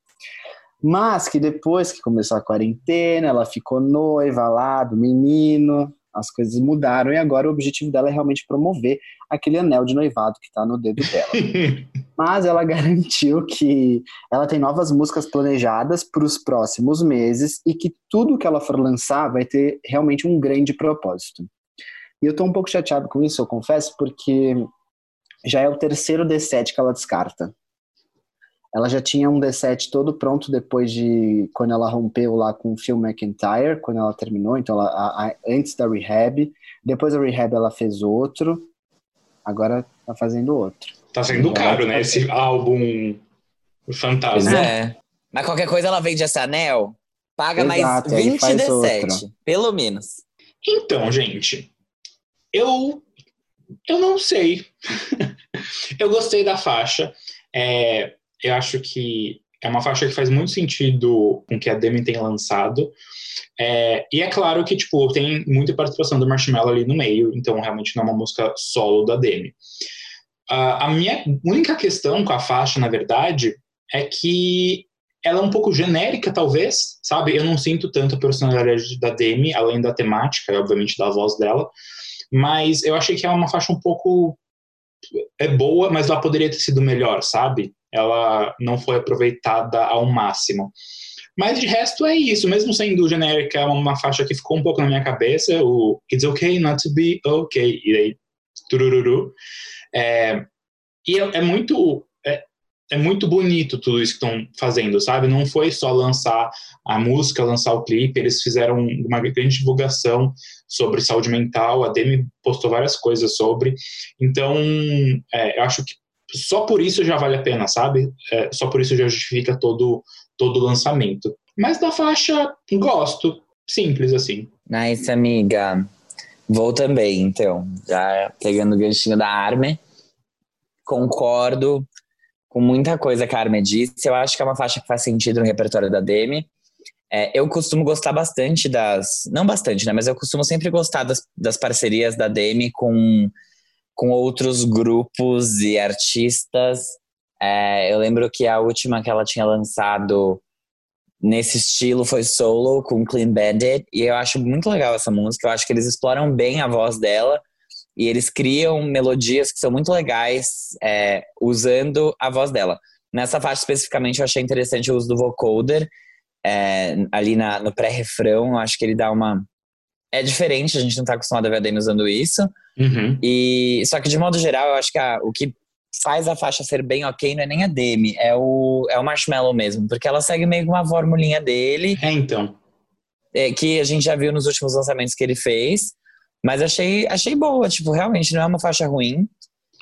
Mas que depois que começou a quarentena, ela ficou noiva lá do menino, as coisas mudaram e agora o objetivo dela é realmente promover aquele anel de noivado que tá no dedo dela. <laughs> Mas ela garantiu que ela tem novas músicas planejadas para os próximos meses e que tudo que ela for lançar vai ter realmente um grande propósito. E eu tô um pouco chateado com isso, eu confesso, porque já é o terceiro D7 que ela descarta. Ela já tinha um D7 todo pronto depois de quando ela rompeu lá com o Phil McIntyre, quando ela terminou, então ela, a, a, antes da Rehab. Depois da Rehab ela fez outro, agora tá fazendo outro. Tá sendo caro, né? Esse álbum fantasma. É. Mas qualquer coisa ela vende esse anel, paga Exato, mais 20 D7, outro. pelo menos. Então, gente, eu, eu não sei. <laughs> eu gostei da faixa. É, eu acho que é uma faixa que faz muito sentido com o que a Demi tem lançado. É, e é claro que, tipo, tem muita participação do Marshmallow ali no meio, então realmente não é uma música solo da Demi. Uh, a minha única questão com a faixa, na verdade, é que ela é um pouco genérica, talvez, sabe? Eu não sinto tanto a personalidade da Demi, além da temática, obviamente da voz dela. Mas eu achei que é uma faixa um pouco. É boa, mas ela poderia ter sido melhor, sabe? Ela não foi aproveitada ao máximo. Mas de resto é isso, mesmo sendo genérica, é uma faixa que ficou um pouco na minha cabeça, o It's okay not to be okay, e aí, turururu. É, e é, é muito é muito bonito tudo isso que estão fazendo, sabe? Não foi só lançar a música, lançar o clipe, eles fizeram uma grande divulgação sobre saúde mental, a Demi postou várias coisas sobre. Então, é, eu acho que só por isso já vale a pena, sabe? É, só por isso já justifica todo, todo o lançamento. Mas da faixa, gosto. Simples assim. Nice, amiga. Vou também, então. Já pegando o ganchinho da Arme. Concordo com muita coisa que a Armin disse. Eu acho que é uma faixa que faz sentido no repertório da Demi. É, eu costumo gostar bastante das. Não bastante, né? Mas eu costumo sempre gostar das, das parcerias da Demi com, com outros grupos e artistas. É, eu lembro que a última que ela tinha lançado nesse estilo foi solo com Clean Bandit. E eu acho muito legal essa música. Eu acho que eles exploram bem a voz dela e eles criam melodias que são muito legais é, usando a voz dela. Nessa faixa especificamente eu achei interessante o uso do vocoder é, ali na, no pré-refrão, eu acho que ele dá uma... É diferente, a gente não está acostumado a ver a Demi usando isso. Uhum. E, só que de modo geral, eu acho que a, o que faz a faixa ser bem ok não é nem a Demi, é o, é o Marshmallow mesmo, porque ela segue meio que uma formulinha dele. É, então. É, que a gente já viu nos últimos lançamentos que ele fez. Mas achei, achei boa, tipo, realmente não é uma faixa ruim.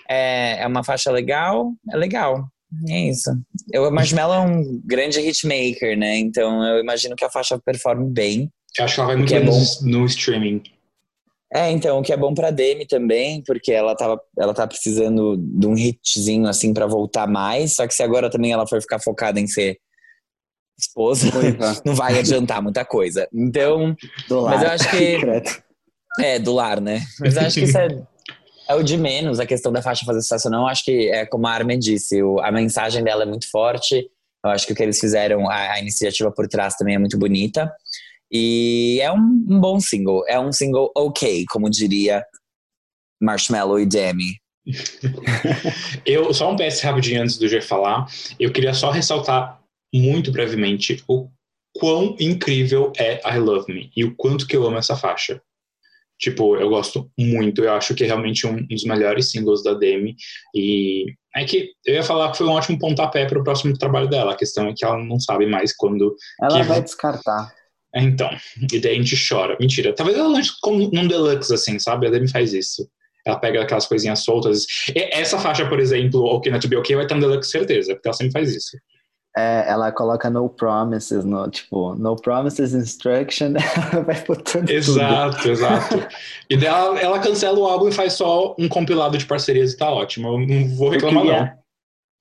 É, é uma faixa legal, é legal. É isso. Eu, o Marshmallow é um grande hitmaker, né? Então eu imagino que a faixa performe bem. Eu acho que ela vai muito é bem é bom. no streaming. É, então, o que é bom pra Demi também, porque ela tava, ela tá precisando de um hitzinho assim para voltar mais, só que se agora também ela for ficar focada em ser esposa, <laughs> não vai adiantar muita coisa. Então, mas eu acho <laughs> que É, do lar, né? Mas acho que isso é, é o de menos, a questão da faixa fazer sucesso não. Acho que, é como a Armin disse, o, a mensagem dela é muito forte. Eu acho que o que eles fizeram, a, a iniciativa por trás também é muito bonita. E é um, um, bom single. É um single ok, como diria Marshmallow e Demi. <laughs> eu, só um PS rapidinho antes do G falar. Eu queria só ressaltar muito brevemente o quão incrível é I Love Me e o quanto que eu amo essa faixa. Tipo, eu gosto muito, eu acho que é realmente um dos melhores singles da Demi. E é que eu ia falar que foi um ótimo pontapé para o próximo trabalho dela. A questão é que ela não sabe mais quando. Ela que... vai descartar. Então, e daí a gente chora. Mentira. Talvez ela lance como num deluxe, assim, sabe? A Demi faz isso. Ela pega aquelas coisinhas soltas. E essa faixa, por exemplo, OK Not To Be OK, vai ter um deluxe certeza, porque ela sempre faz isso. É, ela coloca no promises, no, tipo, no promises instruction, <laughs> ela vai botando Exato, tudo. exato. E daí ela, ela cancela o álbum e faz só um compilado de parcerias e tá ótimo. Eu não vou Eu reclamar, não. queria,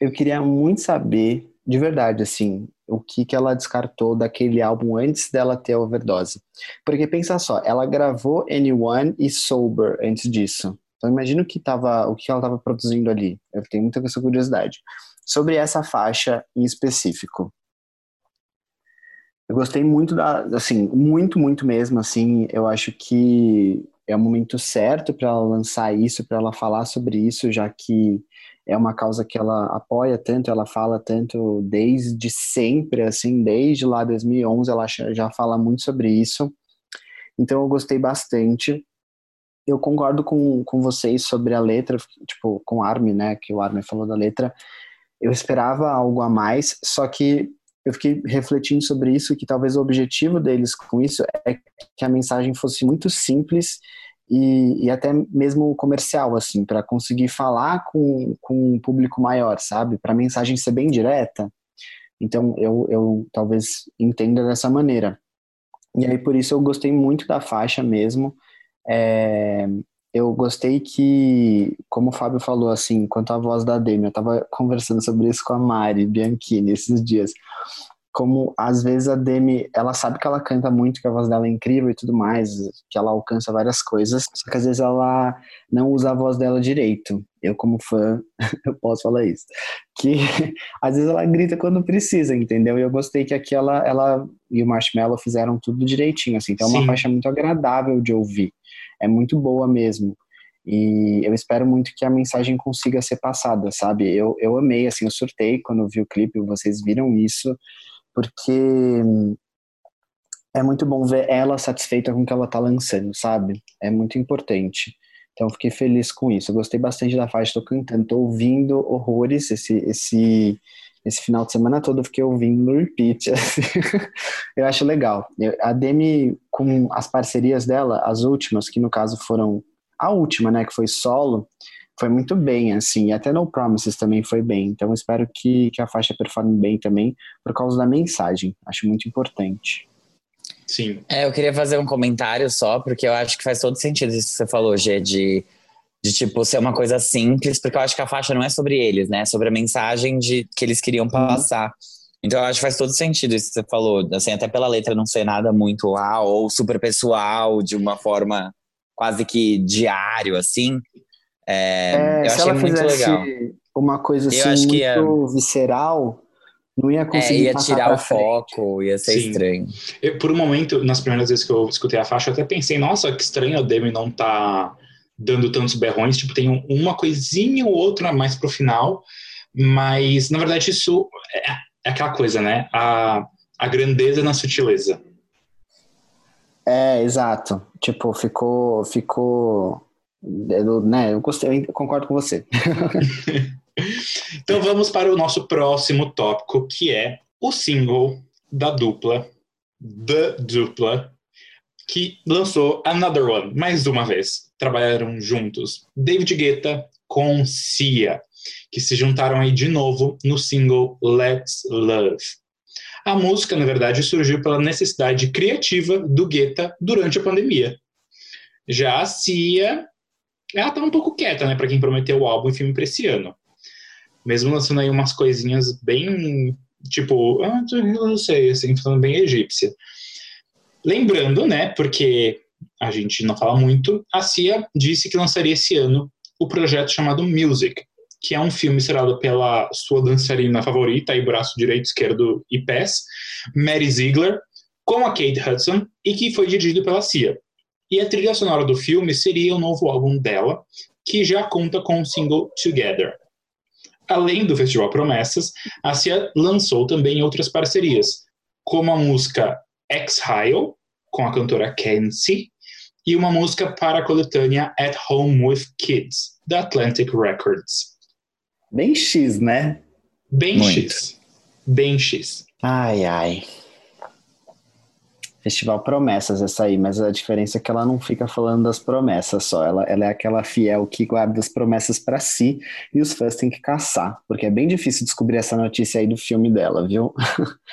eu queria muito saber, de verdade, assim, o que, que ela descartou daquele álbum antes dela ter a overdose. Porque pensa só, ela gravou Anyone e Sober antes disso. Então imagina o que, tava, o que ela estava produzindo ali. Eu tenho muita curiosidade. Sobre essa faixa em específico. Eu gostei muito da, assim, muito, muito mesmo, assim, eu acho que é o momento certo para ela lançar isso, para ela falar sobre isso, já que é uma causa que ela apoia tanto, ela fala tanto desde sempre, assim, desde lá 2011 ela já fala muito sobre isso. Então eu gostei bastante. Eu concordo com, com vocês sobre a letra, tipo, com o Armin, né, que o Armin falou da letra. Eu esperava algo a mais, só que eu fiquei refletindo sobre isso, que talvez o objetivo deles com isso é que a mensagem fosse muito simples e, e até mesmo comercial, assim, para conseguir falar com, com um público maior, sabe? Para a mensagem ser bem direta. Então, eu, eu talvez entenda dessa maneira. E aí, por isso, eu gostei muito da faixa mesmo. É, eu gostei que, como o Fábio falou, assim, quanto à voz da Demi, eu tava conversando sobre isso com a Mari Bianchini esses dias. Como, às vezes, a Demi, ela sabe que ela canta muito, que a voz dela é incrível e tudo mais, que ela alcança várias coisas, só que às vezes ela não usa a voz dela direito. Eu, como fã, <laughs> eu posso falar isso. Que, <laughs> às vezes, ela grita quando precisa, entendeu? E eu gostei que aqui ela, ela e o Marshmallow fizeram tudo direitinho, assim. Então, é uma Sim. faixa muito agradável de ouvir é muito boa mesmo. E eu espero muito que a mensagem consiga ser passada, sabe? Eu, eu amei, assim, eu surtei quando vi o clipe, vocês viram isso, porque hum, é muito bom ver ela satisfeita com o que ela tá lançando, sabe? É muito importante. Então fiquei feliz com isso. Eu gostei bastante da faixa, tô cantando, tô ouvindo horrores esse esse esse final de semana todo eu fiquei ouvindo no repeat. <laughs> assim. eu acho legal. Eu- a Demi, com as parcerias dela, as últimas, que no caso foram a última, né, que foi solo, foi muito bem, assim, e até No Promises também foi bem. Então eu espero que, que a faixa performe bem também, por causa da mensagem. Acho muito importante. Sim. É, eu queria fazer um comentário só, porque eu acho que faz todo sentido isso que você falou, Gê, de, de tipo, ser uma coisa simples, porque eu acho que a faixa não é sobre eles, né? É sobre a mensagem de, que eles queriam passar. Então eu acho que faz todo sentido isso que você falou, assim, até pela letra não ser nada muito uau, ou super pessoal, de uma forma quase que diário, assim. É, É, eu achei ela muito fizesse legal. uma coisa Eu assim acho muito que é- visceral, não ia É, conseguir ia passar tirar o frente. foco, ia ser Sim. estranho. Eu, por um momento, nas primeiras vezes que eu escutei a faixa, eu até pensei, nossa, que estranho a Demi não tá dando tantos berrões. Tipo, tem um- uma coisinha ou outra mais pro final. Mas, na verdade, isso é, é aquela coisa, né? A, a grandeza na sutileza. É, exato. Tipo, ficou. ficou eu, né, eu gostei, eu concordo com você. <laughs> Então vamos para o nosso próximo tópico, que é o single da dupla, The Dupla, que lançou Another One, mais uma vez. Trabalharam juntos David Guetta com Cia, que se juntaram aí de novo no single Let's Love. A música, na verdade, surgiu pela necessidade criativa do Guetta durante a pandemia. Já a Cia, ela tá um pouco quieta, né, para quem prometeu o álbum e filme para esse ano mesmo lançando aí umas coisinhas bem, tipo, ah, não sei, assim, falando bem egípcia. Lembrando, né, porque a gente não fala muito, a Cia disse que lançaria esse ano o projeto chamado Music, que é um filme estrelado pela sua dançarina favorita, aí braço direito, esquerdo e pés, Mary Ziegler, com a Kate Hudson, e que foi dirigido pela Cia. E a trilha sonora do filme seria o novo álbum dela, que já conta com o single Together. Além do Festival Promessas, a Cia lançou também outras parcerias, como a música Exile, com a cantora Kenzie, e uma música para a coletânea At Home with Kids, da Atlantic Records. Bem X, né? Bem Muito. X. Bem X. Ai, ai. Festival Promessas essa aí, mas a diferença é que ela não fica falando das promessas só, ela, ela é aquela fiel que guarda as promessas para si e os fãs têm que caçar, porque é bem difícil descobrir essa notícia aí do filme dela, viu?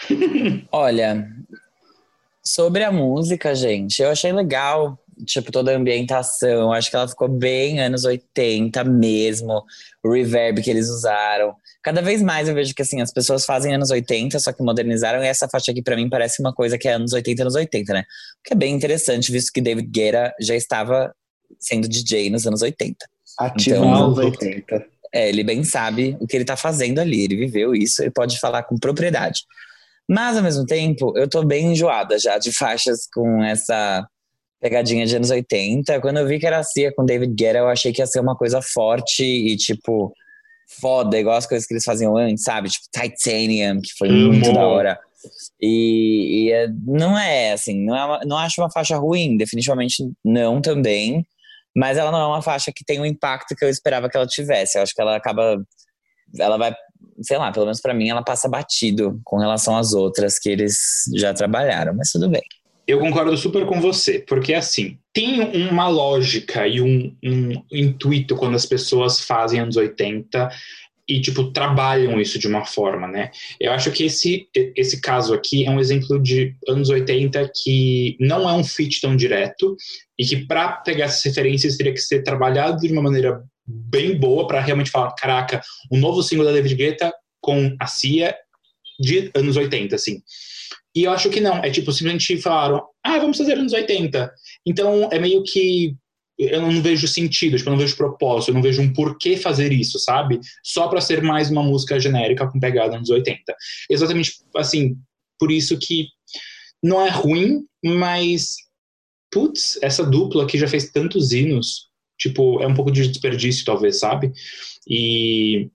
<laughs> Olha, sobre a música, gente, eu achei legal, tipo, toda a ambientação, acho que ela ficou bem anos 80 mesmo, o reverb que eles usaram. Cada vez mais eu vejo que assim, as pessoas fazem anos 80, só que modernizaram, e essa faixa aqui para mim parece uma coisa que é anos 80, anos 80, né? O que é bem interessante, visto que David Guetta já estava sendo DJ nos anos 80. Ativo Então, nos anos não, 80. É, ele bem sabe o que ele tá fazendo ali, ele viveu isso, ele pode falar com propriedade. Mas, ao mesmo tempo, eu tô bem enjoada já de faixas com essa pegadinha de anos 80. Quando eu vi que era Cia com David Guetta, eu achei que ia ser uma coisa forte e, tipo, foda, igual as coisas que eles faziam antes, sabe? Tipo, Titanium, que foi muito da hora. E, e é- não é, assim, não, é uma- não acho uma faixa ruim, definitivamente não também. Mas ela não é uma faixa que tem o impacto que eu esperava que ela tivesse. Eu acho que ela acaba. Ela vai, sei lá, pelo menos pra mim, ela passa batido com relação às outras que eles já trabalharam, mas tudo bem. Eu concordo super com você, porque assim, tem uma lógica e um, um intuito quando as pessoas fazem anos 80 e, tipo, trabalham isso de uma forma, né? Eu acho que esse, esse caso aqui é um exemplo de anos 80 que não é um fit tão direto e que, para pegar essas referências, teria que ser trabalhado de uma maneira bem boa para realmente falar: caraca, o novo single da David Guetta com a Cia de anos 80, assim. E eu acho que não, é tipo, simplesmente falaram, ah, vamos fazer anos 80. Então é meio que eu não vejo sentido, tipo, eu não vejo propósito, eu não vejo um porquê fazer isso, sabe? Só para ser mais uma música genérica com pegada anos 80. Exatamente assim, por isso que não é ruim, mas putz, essa dupla que já fez tantos hinos, tipo, é um pouco de desperdício, talvez, sabe? E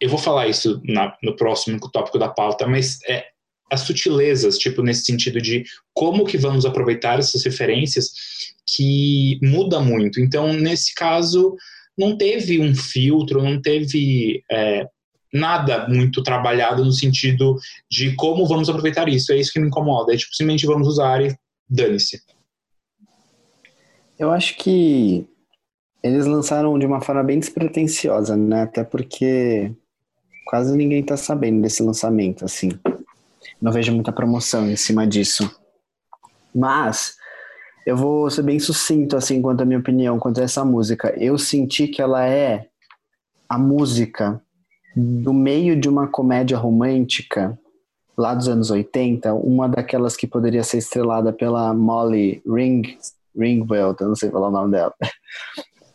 eu vou falar isso na- no próximo tópico da pauta, mas é, as sutilezas, tipo, nesse sentido de como que vamos aproveitar essas referências que muda muito. Então, nesse caso, não teve um filtro, não teve é, nada muito trabalhado no sentido de como vamos aproveitar isso. É isso que me incomoda. É tipo, simplesmente vamos usar e dane-se. Eu acho que eles lançaram de uma forma bem despretensiosa, né? Até porque quase ninguém tá sabendo desse lançamento, assim. Não vejo muita promoção em cima disso. Mas eu vou ser bem sucinto, assim, quanto à minha opinião, quanto a essa música. Eu senti que ela é a música do meio de uma comédia romântica lá dos anos 80, uma daquelas que poderia ser estrelada pela Molly Ring, Ringwald, eu não sei falar o nome dela,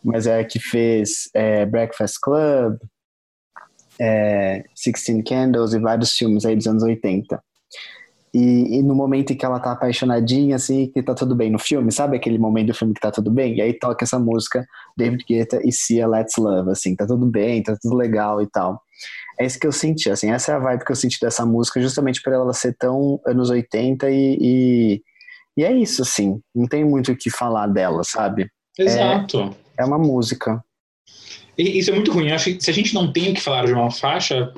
mas é a que fez é, Breakfast Club, é, Sixteen Candles e vários filmes aí dos anos 80. E, e no momento em que ela tá apaixonadinha, assim, que tá tudo bem no filme, sabe aquele momento do filme que tá tudo bem? E aí toca essa música, David Guetta e Sia Let's Love, assim, tá tudo bem, tá tudo legal e tal. É isso que eu senti, assim, essa é a vibe que eu senti dessa música, justamente por ela ser tão anos 80 e, e, e é isso, assim, não tem muito o que falar dela, sabe? Exato. É uma música. Isso é muito ruim. Eu acho que se a gente não tem o que falar de uma faixa,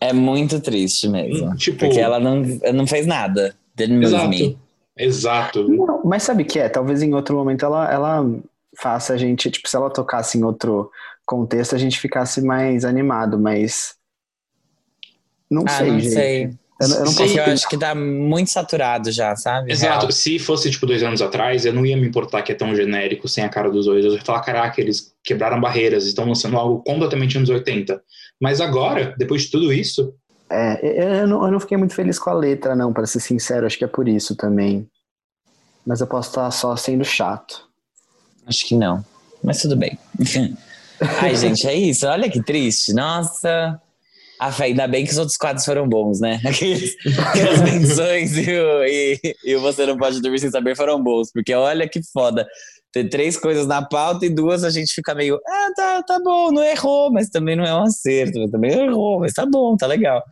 É muito triste mesmo. tipo. Porque ela não, não fez nada. Didn't move Exato. me. Exato. Não, mas sabe o que é? Talvez em outro momento ela, ela faça a gente, tipo, se ela tocasse em outro contexto, a gente ficasse mais animado, mas. Não Ah, sei, não gente. sei. Eu, não- eu não Sim, posso eu acho que tá muito saturado já, sabe? Exato. Real. Se fosse, tipo, dois anos atrás, eu não ia me importar que é tão genérico, sem a cara dos dois. Eu ia falar, caraca, eles quebraram barreiras, estão lançando algo completamente anos 80. Mas agora, depois de tudo isso, É, eu, eu não, eu não fiquei muito feliz com a letra, não, para ser sincero, acho que é por isso também. Mas eu posso estar só sendo chato. Acho que não. Mas tudo bem. <laughs> Ai, gente, é isso. Olha que triste. Nossa. Ah, fé, ainda bem que os outros quadros foram bons, né? <laughs> Aqueles, aquelas menções e, o- e, e o Você Não Pode Dormir Sem Saber foram bons. Porque olha que foda. Ter três coisas na pauta e duas a gente fica meio... Ah, tá, tá bom, não errou, mas também não é um acerto. Também não errou, mas tá bom, tá legal.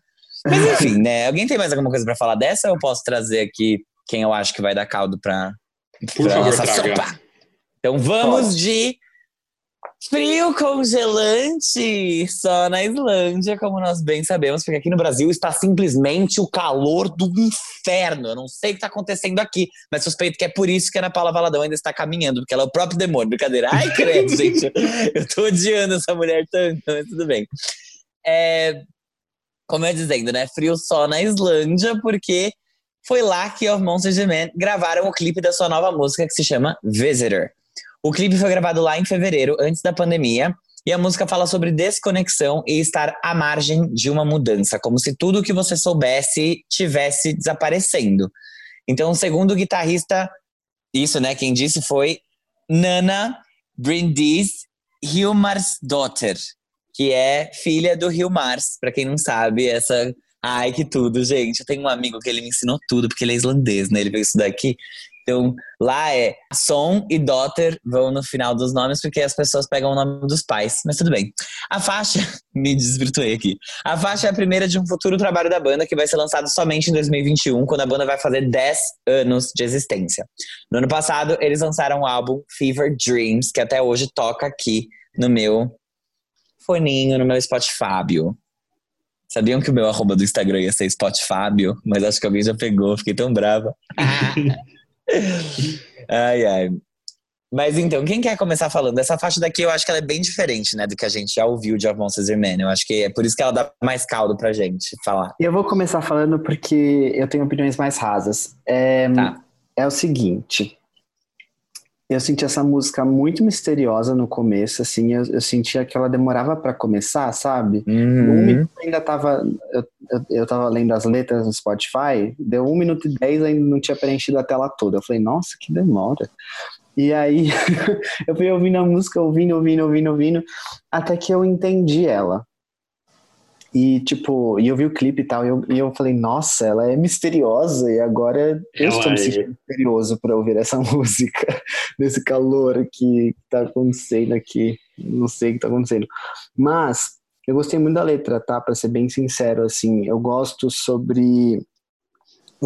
Mas enfim, né? Alguém tem mais alguma coisa pra falar dessa ou eu posso trazer aqui quem eu acho que vai dar caldo pra, Por pra favor, nossa traga. sopa? Então vamos de Frio congelante, só na Islândia, como nós bem sabemos, porque aqui no Brasil está simplesmente o calor do inferno. Eu não sei o que está acontecendo aqui, mas suspeito que é por isso que a Ana Paula Valadão ainda está caminhando, porque ela é o próprio demônio. Brincadeira. Ai, credo, gente. <laughs> Eu tô odiando essa mulher tanto, mas tudo bem. É, como eu ia dizendo, né? Frio só na Islândia, porque foi lá que Of Monsters and Men gravaram o clipe da sua nova música que se chama Visitor. O clipe foi gravado lá em fevereiro, antes da pandemia, e a música fala sobre desconexão e estar à margem de uma mudança, como se tudo que você soubesse tivesse desaparecendo. Então, segundo o guitarrista, isso, né, quem disse foi Nana Brindis Hilmarsdottir, que é filha do Hilmars, para quem não sabe, essa Ai, que tudo, gente. Eu tenho um amigo que ele me ensinou tudo, porque ele é islandês, né? Ele veio estudar aqui. Então, lá é Son e Daughter vão no final dos nomes, porque as pessoas pegam o nome dos pais. Mas tudo bem. A faixa, <laughs> me desvirtuei aqui. A faixa é a primeira de um futuro trabalho da banda que vai ser lançado somente em 2021, quando a banda vai fazer 10 anos de existência. No ano passado, eles lançaram o álbum Fever Dreams, que até hoje toca aqui no meu foninho, no meu Spotify. Sabiam que o meu arroba do Instagram ia ser Spotify, mas acho que alguém já pegou, fiquei tão brava. <laughs> <laughs> ai, ai. Mas então, quem quer começar falando? Essa faixa daqui eu acho que ela é bem diferente, né, do que a gente já ouviu de and Men. Eu acho que é por isso que ela dá mais caldo pra gente falar. Eu vou começar falando porque eu tenho opiniões mais rasas. É, Tá. é o seguinte. Eu senti essa música muito misteriosa no começo, assim, eu, eu sentia que ela demorava pra começar, sabe? Um Uhum. minuto ainda tava. Eu, eu, eu tava lendo as letras no Spotify, deu um minuto e dez, ainda não tinha preenchido a tela toda. Eu falei, nossa, que demora. E aí <laughs> eu fui ouvindo a música, ouvindo, ouvindo, ouvindo, ouvindo, até que eu entendi ela. E tipo, e eu vi o clipe e tal, e eu, e eu falei, nossa, ela é misteriosa, e agora eu Ela estou me é. sentindo misterioso para ouvir essa <laughs> música, nesse calor que tá acontecendo aqui. Não sei o que tá acontecendo. Mas eu gostei muito da letra, tá? Pra ser bem sincero, assim, eu gosto sobre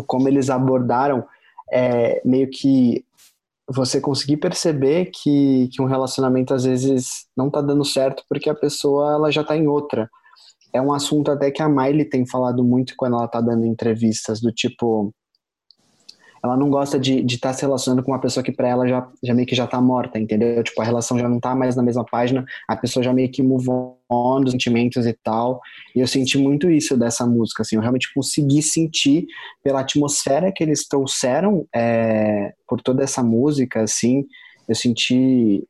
como eles abordaram é, meio que você conseguir perceber que, que um relacionamento às vezes não tá dando certo porque a pessoa ela já tá em outra. É um assunto até que a Miley tem falado muito quando ela tá dando entrevistas, do tipo. Ela não gosta de estar se relacionando com uma pessoa que pra ela já, já meio que já tá morta, entendeu? Tipo, a relação já não tá mais na mesma página, a pessoa já meio que move on dos sentimentos e tal. E eu senti muito isso dessa música, assim, eu realmente consegui sentir pela atmosfera que eles trouxeram é, por toda essa música, assim, eu senti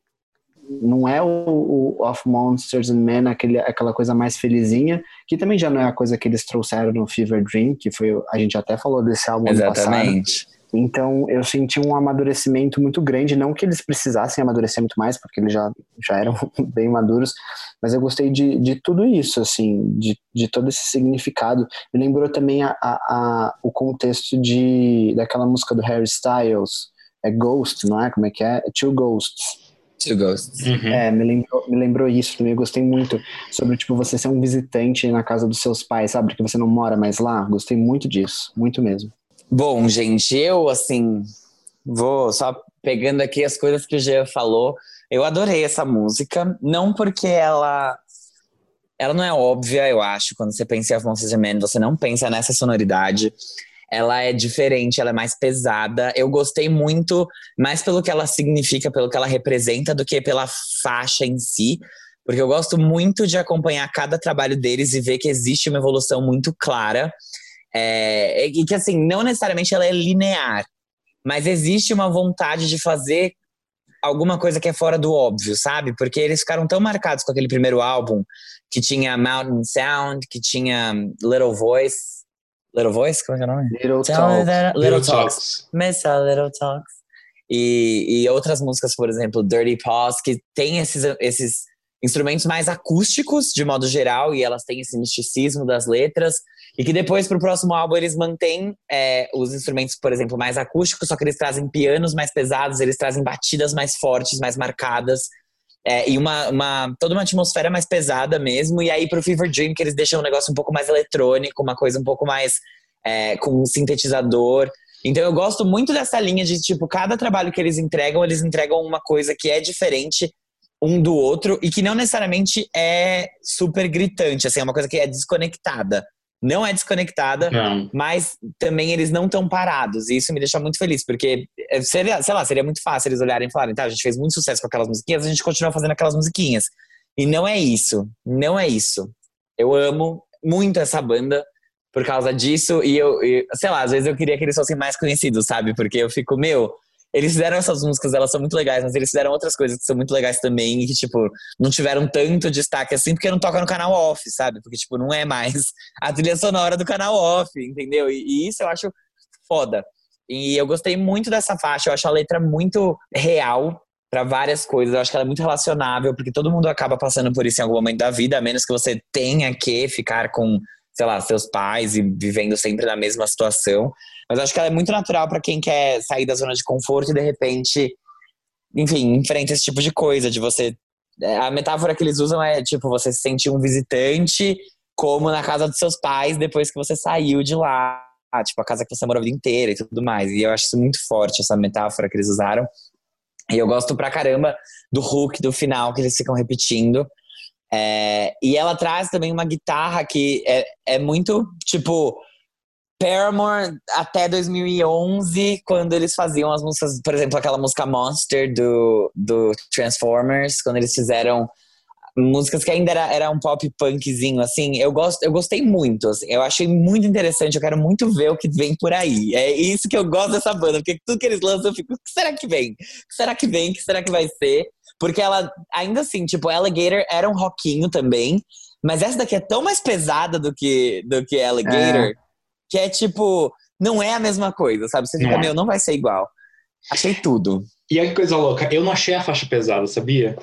não é o, o Of Monsters and Men aquele, aquela coisa mais felizinha, que também já não é a coisa que eles trouxeram no Fever Dream, que foi a gente até falou desse álbum ano passado. Exatamente. Então eu senti um amadurecimento muito grande, não que eles precisassem amadurecer muito mais, porque eles já, já eram <laughs> bem maduros, mas eu gostei de, de tudo isso, assim, de, de todo esse significado. Me lembrou também a, a, a, o contexto de, daquela música do Harry Styles, é Ghost, não é? Como é que é? Two Ghosts. Two Ghosts. Uhum. É, me lembrou, me lembrou isso também. Eu gostei muito sobre, tipo, você ser um visitante na casa dos seus pais, sabe? Porque você não mora mais lá. Gostei muito disso, muito mesmo. Bom, gente, eu, assim, vou só pegando aqui as coisas que o Jean falou. Eu adorei essa música, não porque ela. Ela não é óbvia, eu acho, quando você pensa em and Men, você não pensa nessa sonoridade. Ela é diferente, ela é mais pesada. Eu gostei muito, mais pelo que ela significa, pelo que ela representa, do que pela faixa em si. Porque eu gosto muito de acompanhar cada trabalho deles e ver que existe uma evolução muito clara. É, e que, assim, não necessariamente ela é linear, mas existe uma vontade de fazer alguma coisa que é fora do óbvio, sabe? Porque eles ficaram tão marcados com aquele primeiro álbum, que tinha Mountain Sound, que tinha Little Voice. Little Voice? Como é que é o nome? Little Tell Talk. me that- Little, Little Talks. Talks. Miss a Little Talks. E, e outras músicas, por exemplo, Dirty Paws, que tem esses, esses instrumentos mais acústicos, de modo geral, e elas têm esse misticismo das letras. E que depois, pro próximo álbum, eles mantêm é, os instrumentos, por exemplo, mais acústicos, só que eles trazem pianos mais pesados, eles trazem batidas mais fortes, mais marcadas. É, e uma, uma, toda uma atmosfera mais pesada mesmo. E aí, pro Fever Dream, que eles deixam um negócio um pouco mais eletrônico, uma coisa um pouco mais é, com um sintetizador. Então eu gosto muito dessa linha de, tipo, cada trabalho que eles entregam, eles entregam uma coisa que é diferente um do outro e que não necessariamente é super gritante, assim, é uma coisa que é desconectada. Não é desconectada, Não. mas também eles não estão parados. E isso me deixa muito feliz, porque é, seria, sei lá, seria muito fácil eles olharem e falarem, tá, a gente fez muito sucesso com aquelas musiquinhas, a gente continua fazendo aquelas musiquinhas. E não é isso, não é isso. Eu amo muito essa banda por causa disso e eu, e, sei lá, às vezes eu queria que eles fossem mais conhecidos, sabe? Porque eu fico, meu, eles fizeram essas músicas, elas são muito legais, mas eles fizeram outras coisas que são muito legais também e que, tipo, não tiveram tanto destaque assim porque não toca no canal off, sabe? Porque, tipo, não é mais a trilha sonora do canal off, entendeu? E, e isso eu acho foda. E eu gostei muito dessa faixa, eu acho a letra muito real para várias coisas. Eu acho que ela é muito relacionável, porque todo mundo acaba passando por isso em algum momento da vida, a menos que você tenha que ficar com, sei lá, seus pais e vivendo sempre na mesma situação. Mas acho que ela é muito natural para quem quer sair da zona de conforto e de repente, enfim, enfrenta esse tipo de coisa, de você. é, A metáfora que eles usam é tipo, você se sentir um visitante como na casa dos seus pais depois que você saiu de lá. Tipo, a casa que você morou a vida inteira e tudo mais. E eu acho isso muito forte, essa metáfora que eles usaram. E eu gosto pra caramba do hook do final que eles ficam repetindo. É, e ela traz também uma guitarra que é, é muito, tipo, Paramore até 2011, quando eles faziam as músicas, por exemplo, aquela música Monster do, do Transformers, quando eles fizeram músicas que ainda era, era um pop punkzinho, assim, eu, gosto, eu gostei muito, assim, eu achei muito interessante, eu quero muito ver o que vem por aí. É isso que eu gosto dessa banda, porque tudo que eles lançam eu fico, o que será que vem? O que será que vem? O que será que vai ser? Porque ela, ainda assim, tipo, Alligator era um rockinho também, mas essa daqui é tão mais pesada do que, do que Alligator, que é tipo, não é a mesma coisa, sabe? Você fica, é. meu, não vai ser igual. Achei tudo. E olha que coisa louca, eu não achei a faixa pesada, sabia?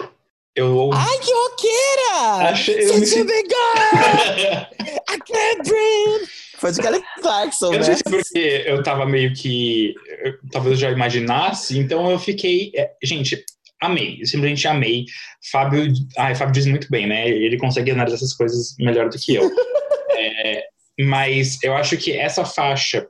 Eu Ai, que roqueira! Achei- eu me senti- <laughs> I can't breathe. Foi de Kelly Clarkson, Eu não né? se é porque eu tava meio que. eu- talvez eu já imaginasse, então eu fiquei. é, gente, amei, simplesmente amei. Fábio. Ai, Fábio diz muito bem, né? Ele consegue analisar essas coisas melhor do que eu. <laughs> É, mas eu acho que essa faixa.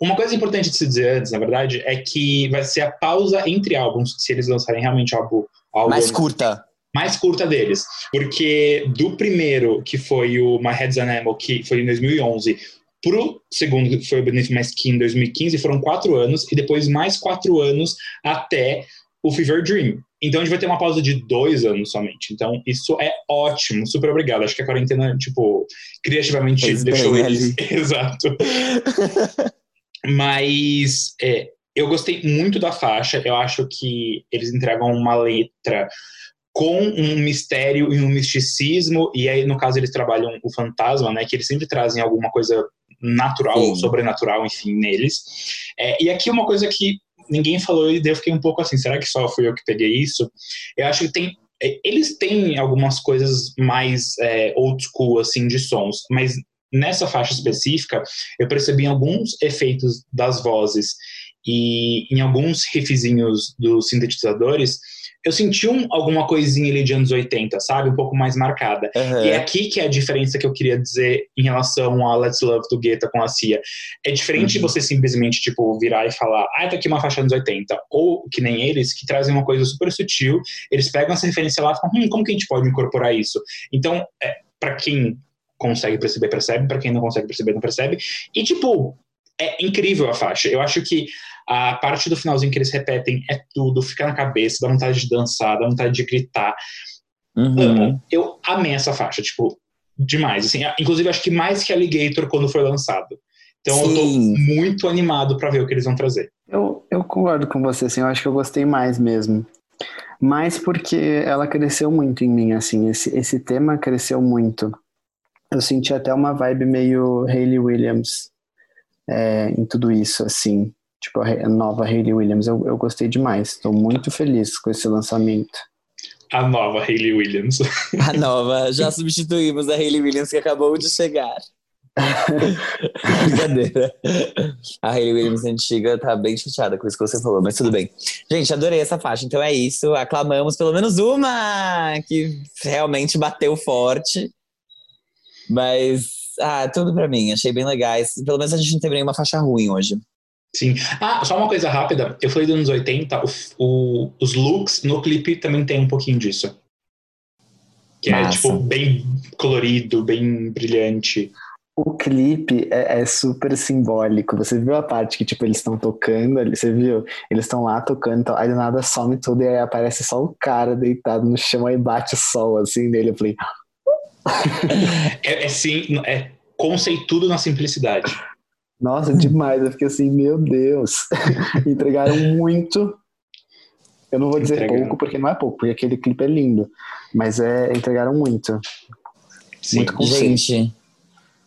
Uma coisa importante de se dizer antes, na verdade, é que vai ser a pausa entre álbuns, se eles lançarem realmente álbum, álbum Mais curta. mais curta deles. Porque do primeiro, que foi o My Head's an Animal, que foi em 2011, pro segundo, que foi o Beneath My Skin, em 2015, foram quatro anos, e depois mais quatro anos até o Fever Dream. Então a gente vai ter uma pausa de dois anos somente. Então isso é ótimo, super obrigado. Acho que a quarentena, tipo, criativamente deixou bem eles. <laughs> Exato. Mas é, eu gostei muito da faixa. Eu acho que eles entregam uma letra com um mistério e um misticismo. E aí, no caso, eles trabalham o fantasma, né? Que eles sempre trazem alguma coisa natural Sim. sobrenatural, enfim, neles. É, e aqui uma coisa que ninguém falou e eu fiquei um pouco assim, será que só fui eu que peguei isso? Eu acho que tem é, eles têm algumas coisas mais é, old school assim de sons, mas nessa faixa específica eu percebi alguns efeitos das vozes e em alguns riffzinhos dos sintetizadores eu senti um, alguma coisinha ali de anos 80, sabe? Um pouco mais marcada. Aham. E é aqui que é a diferença que eu queria dizer em relação a Let's Love do Guetta com a Cia. É diferente Uhum. você simplesmente, tipo, virar e falar, ah, tá aqui uma faixa anos 80. Ou, que nem eles, que trazem uma coisa super sutil, eles pegam essa referência lá e falam, hum, como que a gente pode incorporar isso? Então, é, para quem consegue perceber, percebe, para quem não consegue perceber, não percebe. E, tipo, é incrível a faixa. Eu acho que a parte do finalzinho que eles repetem é tudo, fica na cabeça, dá vontade de dançar, dá vontade de gritar Uhum. amo. Eu amei essa faixa, tipo, demais. Assim, inclusive, acho que mais que Alligator quando foi lançado. Então eu tô Sim. muito animado pra ver o que eles vão trazer. Eu, eu concordo com você, assim, eu acho que eu gostei mais mesmo. Mais porque ela cresceu muito em mim, assim, esse, esse tema cresceu muito. Eu senti até uma vibe meio Hayley Williams é, em tudo isso, assim. Tipo, a nova Hayley Williams, eu, eu gostei demais. Estou muito feliz com esse lançamento. A nova Hayley Williams. <laughs> A nova, já substituímos a Hayley Williams que acabou de chegar. <laughs> Brincadeira. A Hayley Williams antiga tá bem chateada com isso que você falou, mas tudo bem. Gente, adorei essa faixa. Então é isso. Aclamamos pelo menos uma que realmente bateu forte. Mas, ah, tudo pra mim. Achei bem legais. Pelo menos a gente não teve nenhuma faixa ruim hoje. Sim. Ah, só uma coisa rápida. Eu falei dos anos 80, o, o, os looks no clipe também tem um pouquinho disso. Que é, Massa. tipo, bem colorido, bem brilhante. O clipe é, é super simbólico. Você viu a parte que, tipo, eles estão tocando ali? Você viu? Eles estão lá tocando, então, aí do nada some tudo e aí aparece só o cara deitado no chão, aí bate o sol assim nele. Eu falei, <laughs> É, é sim, é conceitudo na simplicidade. Nossa, demais. Eu fiquei assim, meu Deus. <laughs> Entregaram muito. Eu não vou dizer Entregaram. pouco, porque não é pouco, porque aquele clipe é lindo. Mas é, entregaram muito. Sim. Muito consciente. Gente,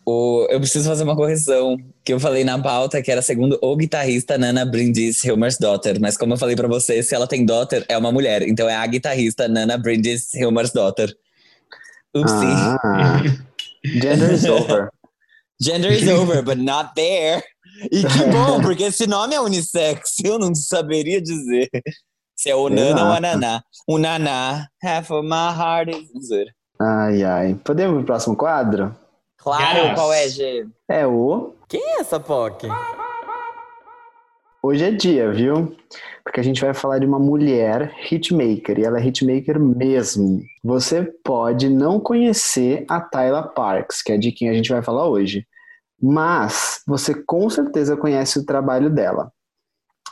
o, eu preciso fazer uma correção. Que eu falei na pauta que era segundo o guitarrista Nana Brindis Hilmersdotter. Mas como eu falei pra você, se ela tem daughter, é uma mulher. Então é a guitarrista Nana Brindis Hilmersdotter. Upsi. Ah, <laughs> gender is over. Gender is over, but not there. E que <laughs> bom, porque esse nome é unissex. <laughs> Eu não saberia dizer se é o Nana ou a Naná. O Naná, half of my heart is... Ai, ai. Podemos ir pro próximo quadro? Claro, Yes. qual é, G? É o Quem é essa POC? Hoje é dia, viu? Porque a gente vai falar de uma mulher hitmaker, e ela é hitmaker mesmo. Você pode não conhecer a Tyla Parks, que é de quem a gente vai falar hoje, mas você com certeza conhece o trabalho dela.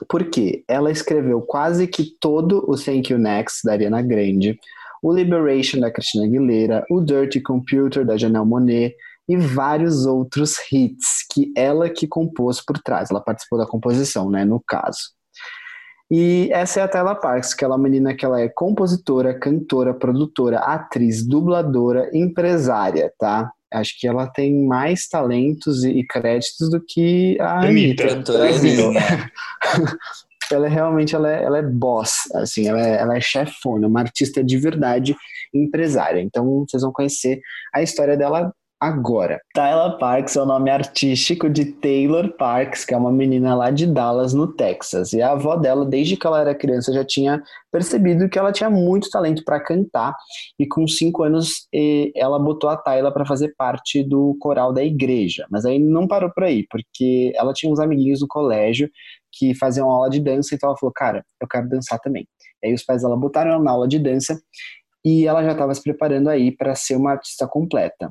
Por quê? Ela escreveu quase que todo o Thank You Next da Ariana Grande, o Liberation da Christina Aguilera, o Dirty Computer da Janelle Monet, e vários outros hits que ela que compôs por trás. Ela participou da composição, né, no caso. E essa é a Tyla Parks, que ela é uma menina que ela é compositora, cantora, produtora, atriz, dubladora, empresária, tá? Acho que ela tem mais talentos e créditos do que a Anitta. Anitta. <laughs> Ela é realmente ela é, ela é boss, assim, ela é, ela é chefona, uma artista de verdade, empresária. Então vocês vão conhecer a história dela agora. Tyla Parks é o nome artístico de Taylor Parks, que é uma menina lá de Dallas, no Texas. E a avó dela, desde que ela era criança, já tinha percebido que ela tinha muito talento para cantar. E com cinco anos, ela botou a Tyla para fazer parte do coral da igreja. Mas aí não parou por aí, porque ela tinha uns amiguinhos no colégio que faziam aula de dança, então ela falou, cara, eu quero dançar também. E aí os pais dela botaram ela na aula de dança e ela já estava se preparando aí para ser uma artista completa.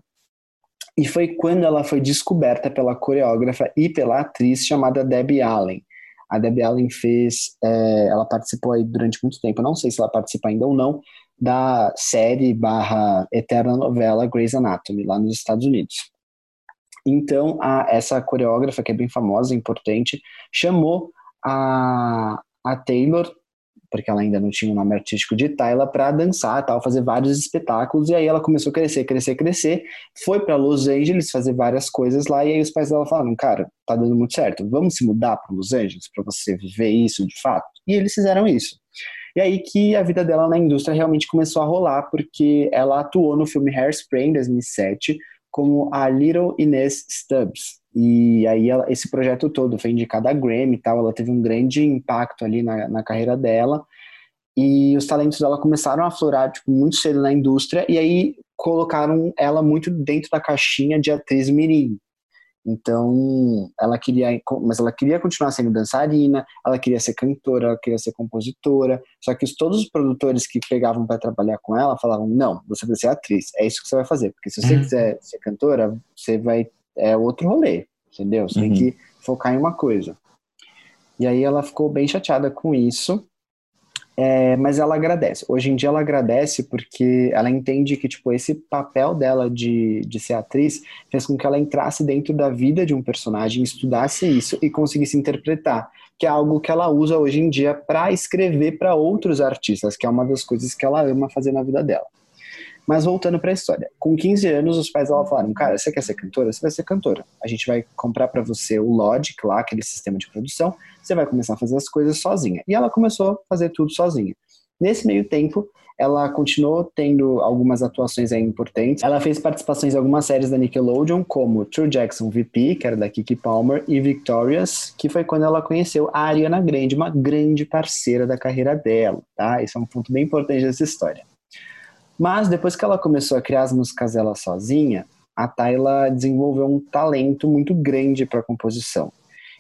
E foi quando ela foi descoberta pela coreógrafa e pela atriz chamada Debbie Allen. A Debbie Allen fez, é, ela participou aí durante muito tempo, não sei se ela participa ainda ou não, da série barra eterna novela Grey's Anatomy, lá nos Estados Unidos. Então, a, essa coreógrafa, que é bem famosa, importante, chamou a, a Taylor, porque ela ainda não tinha o nome artístico de Tyla, para dançar, tal, fazer vários espetáculos. E aí ela começou a crescer, crescer, crescer. Foi para Los Angeles fazer várias coisas lá. E aí os pais dela falaram: Cara, tá dando muito certo, vamos se mudar para Los Angeles para você viver isso de fato. E eles fizeram isso. E aí que a vida dela na indústria realmente começou a rolar, porque ela atuou no filme Hairspray em 2007 como a Little Inez Stubbs. E aí ela, esse projeto todo foi indicado a Grammy e tal, ela teve um grande impacto ali na, na carreira dela. E os talentos dela começaram a aflorar tipo, muito cedo na indústria, e aí colocaram ela muito dentro da caixinha de atriz mirim. Então, ela queria, mas ela queria continuar sendo dançarina, ela queria ser cantora, ela queria ser compositora. Só que os, todos os produtores que pegavam para trabalhar com ela falavam: não, você vai ser atriz, é isso que você vai fazer, porque se você Uhum. quiser ser cantora, você vai é outro rolê, entendeu? Você Uhum. tem que focar em uma coisa. E aí ela ficou bem chateada com isso. É, mas ela agradece. Hoje em dia ela agradece porque ela entende que tipo esse papel dela de, de ser atriz fez com que ela entrasse dentro da vida de um personagem, estudasse isso e conseguisse interpretar, que é algo que ela usa hoje em dia para escrever para outros artistas, que é uma das coisas que ela ama fazer na vida dela. Mas voltando para a história, com 15 anos os pais dela falaram: "Cara, você quer ser cantora? Você vai ser cantora. A gente vai comprar para você o Logic lá, aquele sistema de produção, você vai começar a fazer as coisas sozinha". E ela começou a fazer tudo sozinha. Nesse meio tempo, ela continuou tendo algumas atuações importantes. Ela fez participações em algumas séries da Nickelodeon, como True Jackson VP, que era da Kiki Palmer, e Victorious, que foi quando ela conheceu a Ariana Grande, uma grande parceira da carreira dela, tá? Esse é um ponto bem importante dessa história. Mas depois que ela começou a criar as músicas dela sozinha, a Tyla desenvolveu um talento muito grande para composição.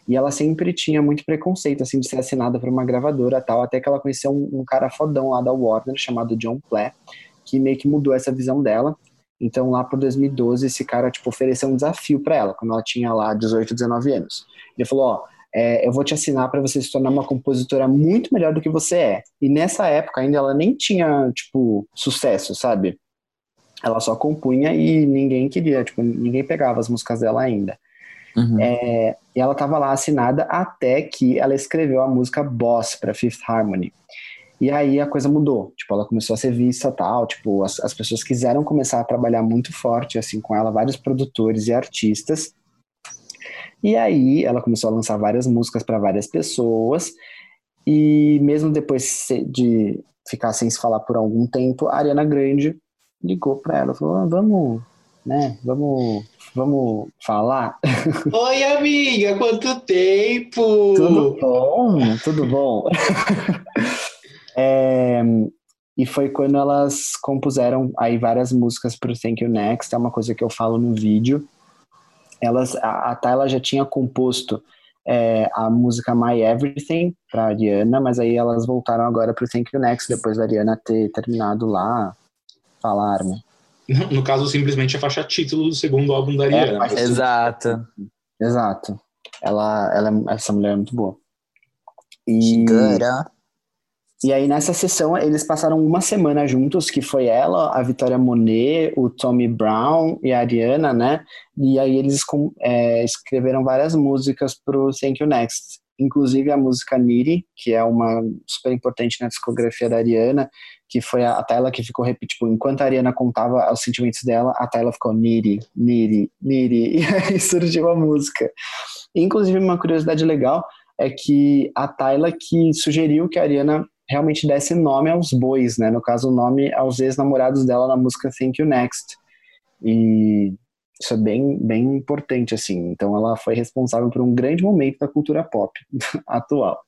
E ela sempre tinha muito preconceito, assim, de ser assinada por uma gravadora tal, até que ela conheceu um, um cara fodão lá da Warner, chamado John Plé, que meio que mudou essa visão dela. Então, lá por 2012, esse cara, tipo, ofereceu um desafio para ela, quando ela tinha lá 18, 19 anos. Ele falou, ó, é, eu vou te assinar para você se tornar uma compositora muito melhor do que você é. E nessa época ainda ela nem tinha, tipo, sucesso, sabe? Ela só compunha e ninguém queria, tipo, ninguém pegava as músicas dela ainda. Uhum. É, e ela estava lá assinada até que ela escreveu a música Boss para Fifth Harmony. E aí a coisa mudou, tipo, ela começou a ser vista tal, tipo, as, as pessoas quiseram começar a trabalhar muito forte, assim, com ela, vários produtores e artistas. E aí ela começou a lançar várias músicas para várias pessoas, e mesmo depois de ficar sem se falar por algum tempo, a Ariana Grande ligou para ela, falou, ah, vamos, né, vamos, vamos falar? <laughs> Oi, amiga, quanto tempo! Tudo bom? Tudo bom? <laughs> é, e foi quando elas compuseram aí várias músicas para o Thank You Next, é uma coisa que eu falo no vídeo. Elas, a, a Tayla já tinha composto é, a música My Everything para Ariana, mas aí elas voltaram agora para o Thank You Next depois da Ariana ter terminado lá falar, né? No caso, simplesmente a faixa título do segundo álbum da Ariana. É, Exato. Exato. Ela, ela, essa mulher é muito boa. E. e aí nessa sessão eles passaram uma semana juntos, que foi ela, a Vitória Monet, o Tommy Brown e a Ariana, né? E aí eles é, escreveram várias músicas pro Thank You Next. Inclusive a música Niri, que é uma super importante na discografia da Ariana, que foi a, a Tayla que ficou repetindo, tipo, enquanto a Ariana contava os sentimentos dela, a Tayla ficou Niri, Niri, Niri, <laughs> e aí surgiu a música. Inclusive, uma curiosidade legal é que a Tayla que sugeriu que a Ariana realmente desse nome aos bois, né? No caso, o nome aos ex-namorados dela na música Thank You Next. E isso é bem, bem importante, assim. Então, ela foi responsável por um grande momento da cultura pop <laughs> atual.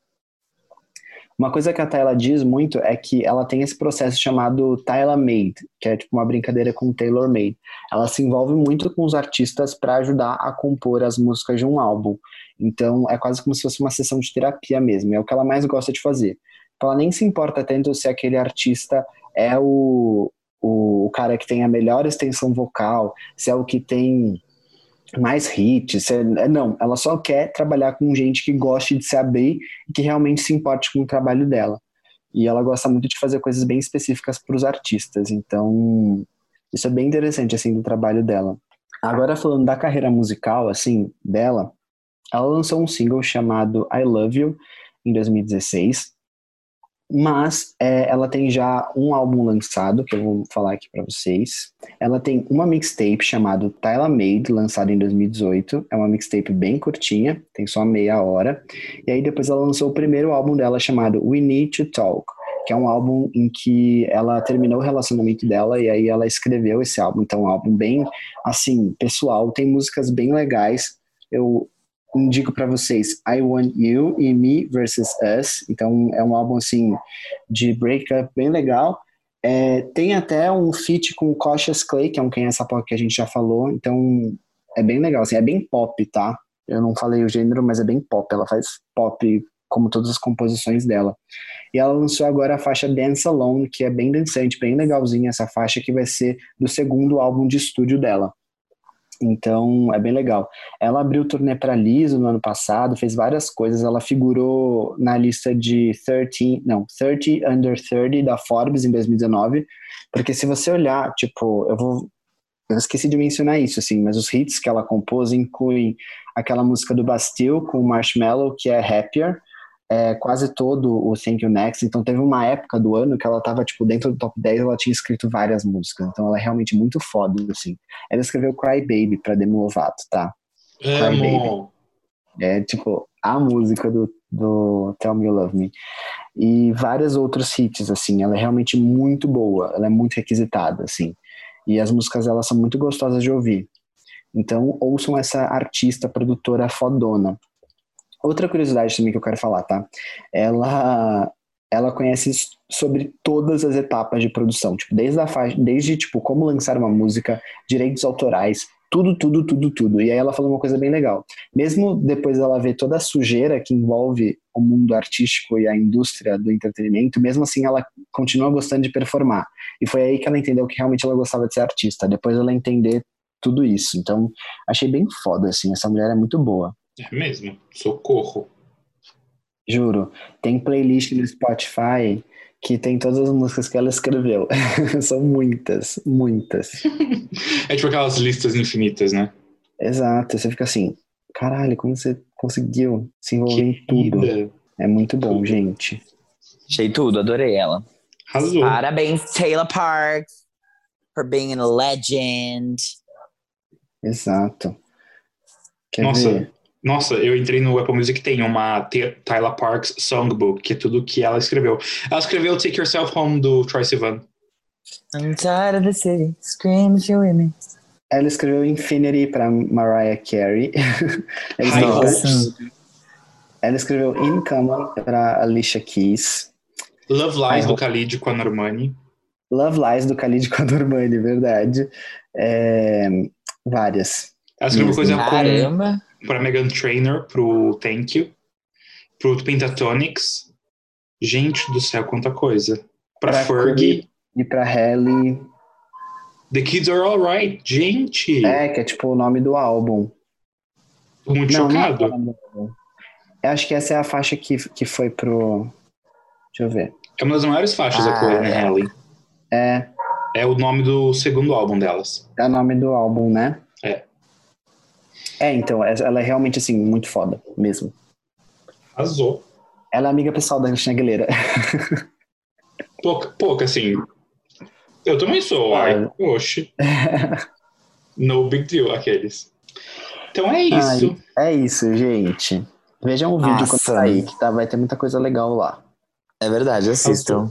Uma coisa que a Tyla diz muito é que ela tem esse processo chamado Tyla Made, que é tipo uma brincadeira com Taylor Made. Ela se envolve muito com os artistas para ajudar a compor as músicas de um álbum. Então é quase como se fosse uma sessão de terapia mesmo. É o que ela mais gosta de fazer. Ela nem se importa tanto se aquele artista é o, o, cara que tem a melhor extensão vocal, se é o que tem mais hits, se é- não, ela só quer trabalhar com gente que goste de se abrir e que realmente se importe com o trabalho dela. E ela gosta muito de fazer coisas bem específicas para os artistas, então isso é bem interessante assim do trabalho dela. Agora falando da carreira musical assim dela, ela lançou um single chamado I Love You em 2016 mas é, ela tem já um álbum lançado, que eu vou falar aqui para vocês. Ela tem uma mixtape chamada Tyla Made, lançada em 2018. É uma mixtape bem curtinha, tem só meia hora. E aí depois ela lançou o primeiro álbum dela chamado We Need to Talk, que é um álbum em que ela terminou o relacionamento dela e aí ela escreveu esse álbum. Então, é um álbum bem, assim, pessoal. Tem músicas bem legais. Eu indico para vocês I Want You e Me Versus Us. Então é um álbum assim de breakup bem legal. É, tem até um feat com o Cautious Clay, que é um quem essa pop que a gente já falou. Então é bem legal, assim, é bem pop, tá? Eu não falei o gênero, mas é bem pop. Ela faz pop como todas as composições dela. E ela lançou agora a faixa Dance Alone, que é bem dançante, bem legalzinha essa faixa, que vai ser do segundo álbum de estúdio dela. Então é bem legal. Ela abriu o turnê para Liso no ano passado, fez várias coisas. Ela figurou na lista de 13, não, 30 Under 30 da Forbes em 2019. Porque se você olhar, tipo, eu vou. Eu esqueci de mencionar isso, assim, mas os hits que ela compôs incluem aquela música do Bastille com Marshmallow, que é Happier, é, quase todo o Thank You Next. Então teve uma época do ano que ela tava, tipo, dentro do top 10, ela tinha escrito várias músicas. Então ela é realmente muito foda, assim. Ela escreveu Cry Baby pra Demi Lovato, tá? Amo. É, tipo, a música do, do Tell Me You Love Me. E vários outros hits, assim. Ela é realmente muito boa. Ela é muito requisitada, assim. E as músicas dela são muito gostosas de ouvir. Então, ouçam essa artista, produtora fodona. Outra curiosidade também que eu quero falar, tá? Ela ela conhece sobre todas as etapas de produção, tipo, desde a faixa, desde tipo como lançar uma música, direitos autorais, tudo, tudo, tudo, tudo. E aí ela falou uma coisa bem legal. Mesmo depois dela ver toda a sujeira que envolve o mundo artístico e a indústria do entretenimento, mesmo assim ela continua gostando de performar. E foi aí que ela entendeu que realmente ela gostava de ser artista. Depois ela entender tudo isso. Então, achei bem foda, assim. Essa mulher é muito boa. É mesmo. Socorro. Juro. Tem playlist no Spotify que tem todas as músicas que ela escreveu. <laughs> São muitas, muitas. <laughs> É tipo aquelas listas infinitas, né? Exato. Você fica assim, caralho, como você conseguiu se envolver em tudo? Querida. É muito bom, Tudo. gente. Achei tudo, adorei ela. Arrasou. Parabéns, Taylor Parks, for being a legend. Exato. Quer Nossa. ver? Nossa, eu entrei no Apple Music tem uma Tyler Parks Songbook, que é tudo que ela escreveu. Ela escreveu Take Yourself Home do Troy Sivan. I'm tired of the city, screaming at you with me. Ela escreveu Infinity para Mariah Carey. <laughs> Ela High escreveu, Hopes. ela escreveu In Common para Alicia Keys. Love Lies do. Khalid com a Normani. Love Lies do Khalid com a Normani, verdade. É, várias. Ela escreveu coisa com, Pra Megan Trainor, pro Thank You, pro Pentatonics. Gente do céu, quanta coisa. Pra, Pra Fergie. E para Halle. The Kids Are Alright. Gente, É, que é tipo o nome do álbum. muito Não, não é chocado. o nome do álbum. Eu acho que essa é a faixa que, que foi pro. Deixa eu ver. É uma das maiores faixas da Ah, Courtney é. Haley. É, É o nome do segundo álbum delas. é o nome do álbum, né? É. É, então, ela é realmente, assim, muito foda, mesmo. Arrasou. Ela é amiga pessoal da Cristina Aguilera. <laughs> Pouca, pouca, assim. Eu também sou, ai. Ah. Oxe. <laughs> No big deal, aqueles. Então é isso. É isso, gente. Vejam o vídeo quando sair, que tá, vai ter muita coisa legal lá. É verdade, assistam.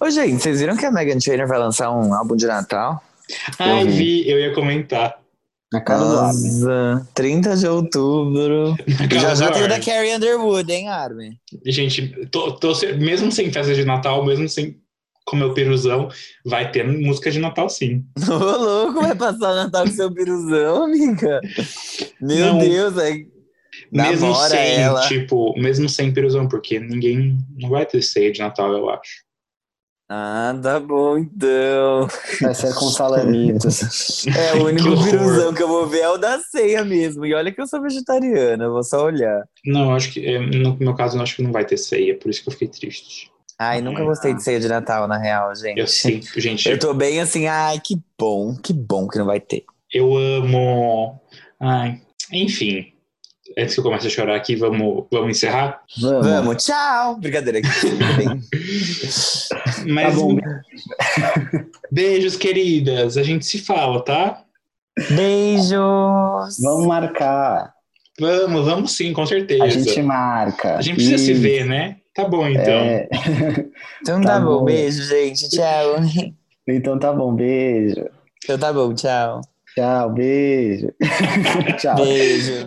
Ô, gente, vocês viram que a Megan Trainor vai lançar um álbum de Natal? Ai, eu vi. vi, eu ia comentar. Na cara do Armin. Nossa, 30 de outubro. Já do já tem o da Armin. Carrie Underwood, hein, Armin? Gente, tô, tô mesmo sem festa de Natal, mesmo sem comer o peruzão, vai ter música de Natal sim. <laughs> Ô, louco, vai passar o Natal com seu piruzão, amiga? Meu Não. Deus, é... mesmo Namora sem, ela. tipo, mesmo sem peruzão, porque ninguém não vai ter ceia de Natal, eu acho. Ah, tá bom, então. Vai ser com salamitos. <laughs> É, o único Que piruzão que eu vou ver é o da ceia mesmo. E olha que eu sou vegetariana, eu vou só olhar. Não, acho que, é, no meu caso, eu acho que não vai ter ceia, por isso que eu fiquei triste. Ai, nunca gostei de ceia de Natal, na real, gente. Eu sinto, gente, Eu tô bem assim, ai, que bom, que bom que não vai ter. Eu amo. Ai, enfim. Antes que eu comece a chorar aqui, vamos, vamos encerrar. Vamos. Vamos, tchau! Brincadeira. <laughs> Mas Tá bom. <laughs> beijos, queridas. A gente se fala, tá? Beijos! Vamos marcar. Vamos, vamos sim, com certeza. A gente marca. A gente precisa se ver, né? Tá bom, então. É. <laughs> Então Tá tá, bom. bom. beijo, gente, tchau. Então tá bom, beijo. Então tá bom, tchau. Tchau, beijo. Tchau. Beijo.